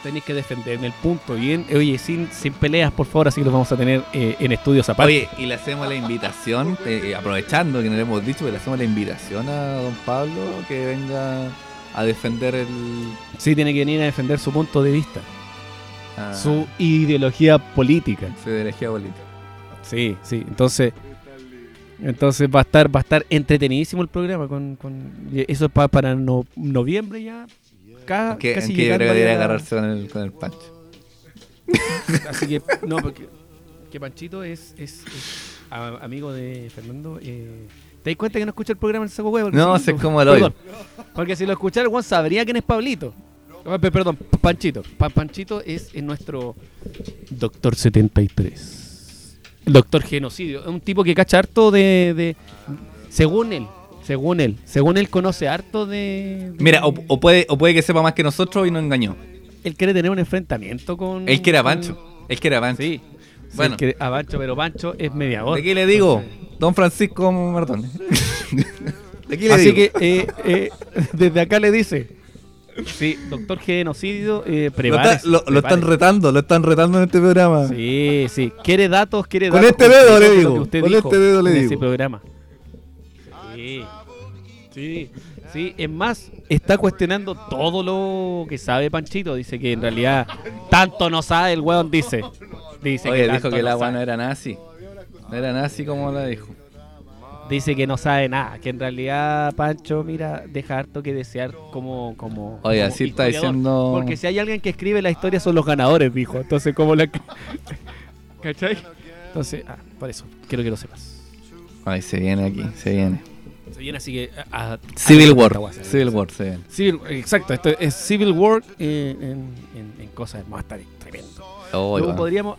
Tenéis que defender en el punto bien. Oye, sin, sin peleas, por favor, así que los vamos a tener eh, en estudios aparte. Oye, y le hacemos la invitación, eh, aprovechando que no le hemos dicho, pero le hacemos la invitación a don Pablo que venga a defender el... Sí, tiene que venir a defender su punto de vista, a- su ideología política. su ideología política. Sí, sí. Entonces, entonces va a estar, va a estar entretenidísimo el programa. Con, con- y eso es pa- para no- noviembre ya. Que, casi que yo creo que debería agarrarse con el, con el Pancho. Así que, no, porque que Panchito es, es, es a- amigo de Fernando. Eh, ¿Te das cuenta que no escucha el programa en el saco huevo? No, Sí, sé cómo lo oigo. Perdón. Porque si lo escuchara, Juan sabría quién es Pablito. Ah, pe- Perdón, Panchito. Pa- Panchito es, es nuestro Doctor 73. El Doctor Genocidio. Es un tipo que cacha harto de, de- Según él. Según él. Según él conoce harto de... de- Mira, o, o puede, o puede que sepa más que nosotros y nos engañó. Él quiere tener un enfrentamiento con... Él era con- Pancho. Él que era Pancho. Sí. Bueno. Bueno. a Pancho, pero Pancho es mediador. ¿De qué le digo? Don Francisco Martón. ¿De qué le Así digo? que eh, eh, desde acá le dice... Sí, doctor genocidio, eh, lo, prepárese, está- lo- lo están retando, lo están retando en este programa. Sí, sí. Quiere datos, quiere Con datos. este dedo concretos le de digo, lo que usted con este dedo le en digo. ese programa. Sí. Sí, es más, está cuestionando todo lo que sabe Panchito. Dice que en realidad tanto no sabe el weón, dice. Dice Oye, tanto dijo que el agua sabe. no era nazi. No era nazi como la dijo. Dice que no sabe nada, que en realidad Pancho, mira, deja harto que desear como... como Oye, como así está diciendo- Porque si hay alguien que escribe la historia son los ganadores, dijo. Entonces, ¿cómo la... ¿Cachai? Entonces, ah, por eso, quiero que lo sepas. Ay, se viene aquí, se viene. Se viene así que... a- a- Civil a- War, a- a- Civil War viene. Civil, exacto, esto es Civil War eh, en, en- en cosas más tremendo. Oh, Luego podríamos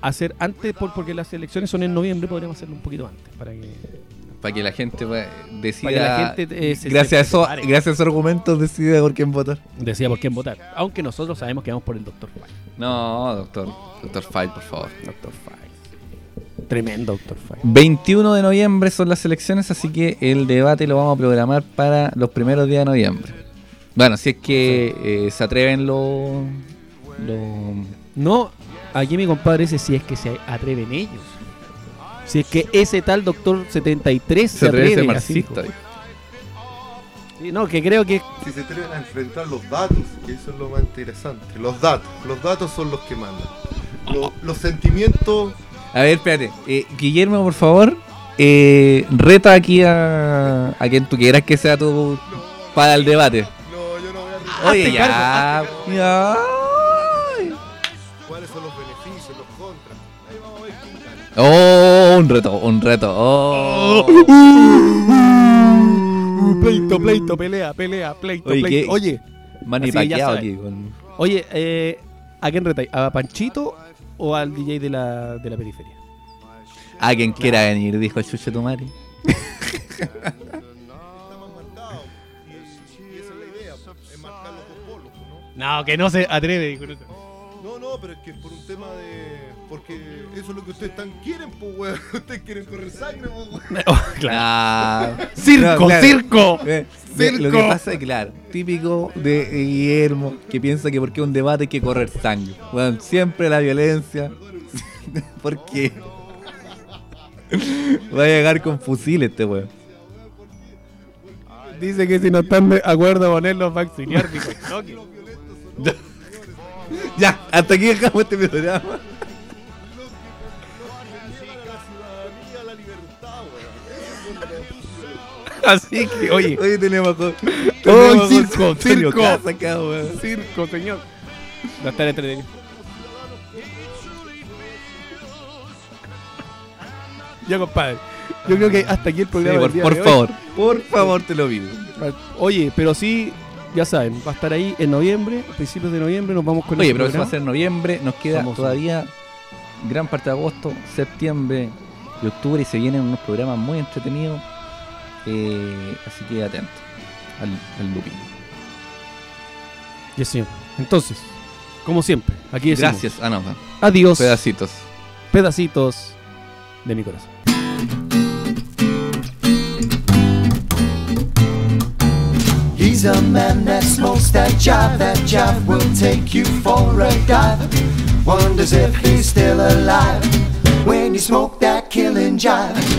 hacer antes, por, porque las elecciones son en noviembre, podríamos hacerlo un poquito antes. Para que, Para que la gente pues, decida. para que la gente eh, se- gracias, se a eso, prepare. gracias a esos argumentos decida por quién votar. decía por quién votar. Aunque nosotros sabemos que vamos por el Doctor Fight. No, doctor. Doctor Fight, por favor. Doctor Fight. Tremendo Doctor Fight. 21 de noviembre son las elecciones, así que el debate lo vamos a programar para los primeros días de noviembre. Bueno, si es que eh, se atreven los. No, aquí mi compadre dice si es que se atreven ellos. Si es que ese tal Doctor 73 se, se atreve atreve. marxista. Sí, no, que creo que Si se atreven a enfrentar los datos, que eso es lo más interesante. Los datos, los datos son los que mandan. Lo- los sentimientos, A ver, espérate. Eh, Guillermo, por favor, eh, reta aquí a, a quien tú quieras que sea tu. para el debate. no, yo no voy a Oye, ya. ya. cuáles son los beneficios, los contras. Ahí vamos a ver quién gana. Oh, un reto, un reto. Oh. pleito, pleito, pelea, pelea, pleito, Oye, pleito. ¿qué? Oye, Manny Pacquiao aquí. Con... oye, eh, ¿a quién retáis? ¿A Panchito o al DJ de la, de la periferia? A quien quiera venir, dijo el chucho tu madre. Está más marcado. Y, y esa es la idea, es marcar los dos polos, ¿no? No, que no se atreve. dijo. No, no, pero es que por un tema de. Porque eso es lo que ustedes tan quieren, pues, weón. Ustedes quieren correr sangre, pues, weón. ¡Circo, No, claro. circo! Eh, de- Lo que Circo. pasa es, claro, típico de Guillermo, que piensa que porque es un debate hay que correr sangre. Bueno, siempre la violencia. porque va a llegar con fusiles este weón. Dice que si no están de acuerdo con él, los va a dijo. Que- Ya, hasta aquí dejamos este programa. Así que, oye, Hoy tenemos. ¡Oh, tenemos con circo, Antonio circo! Weón. circo, señor. Va a estar entretenido. Ya, compadre. Yo creo que hasta aquí el Sí, programa. por, día por hoy. favor, por favor te lo pido. Oye, pero sí, ya saben, va a estar ahí en noviembre, a principios de noviembre, nos vamos con Oye, el pero eso va a programa. ser noviembre, nos queda todavía gran parte de agosto, septiembre y octubre y se vienen unos programas muy entretenidos. Eh, así que atento al, al looping. Yes, señor. Entonces, como siempre, aquí decimos Gracias. Ah, no, adiós, pedacitos. pedacitos de mi corazón. He's a man that smokes that jive. That jive will take you for a dive. Wonders if he's still alive when you smoke that killing jive.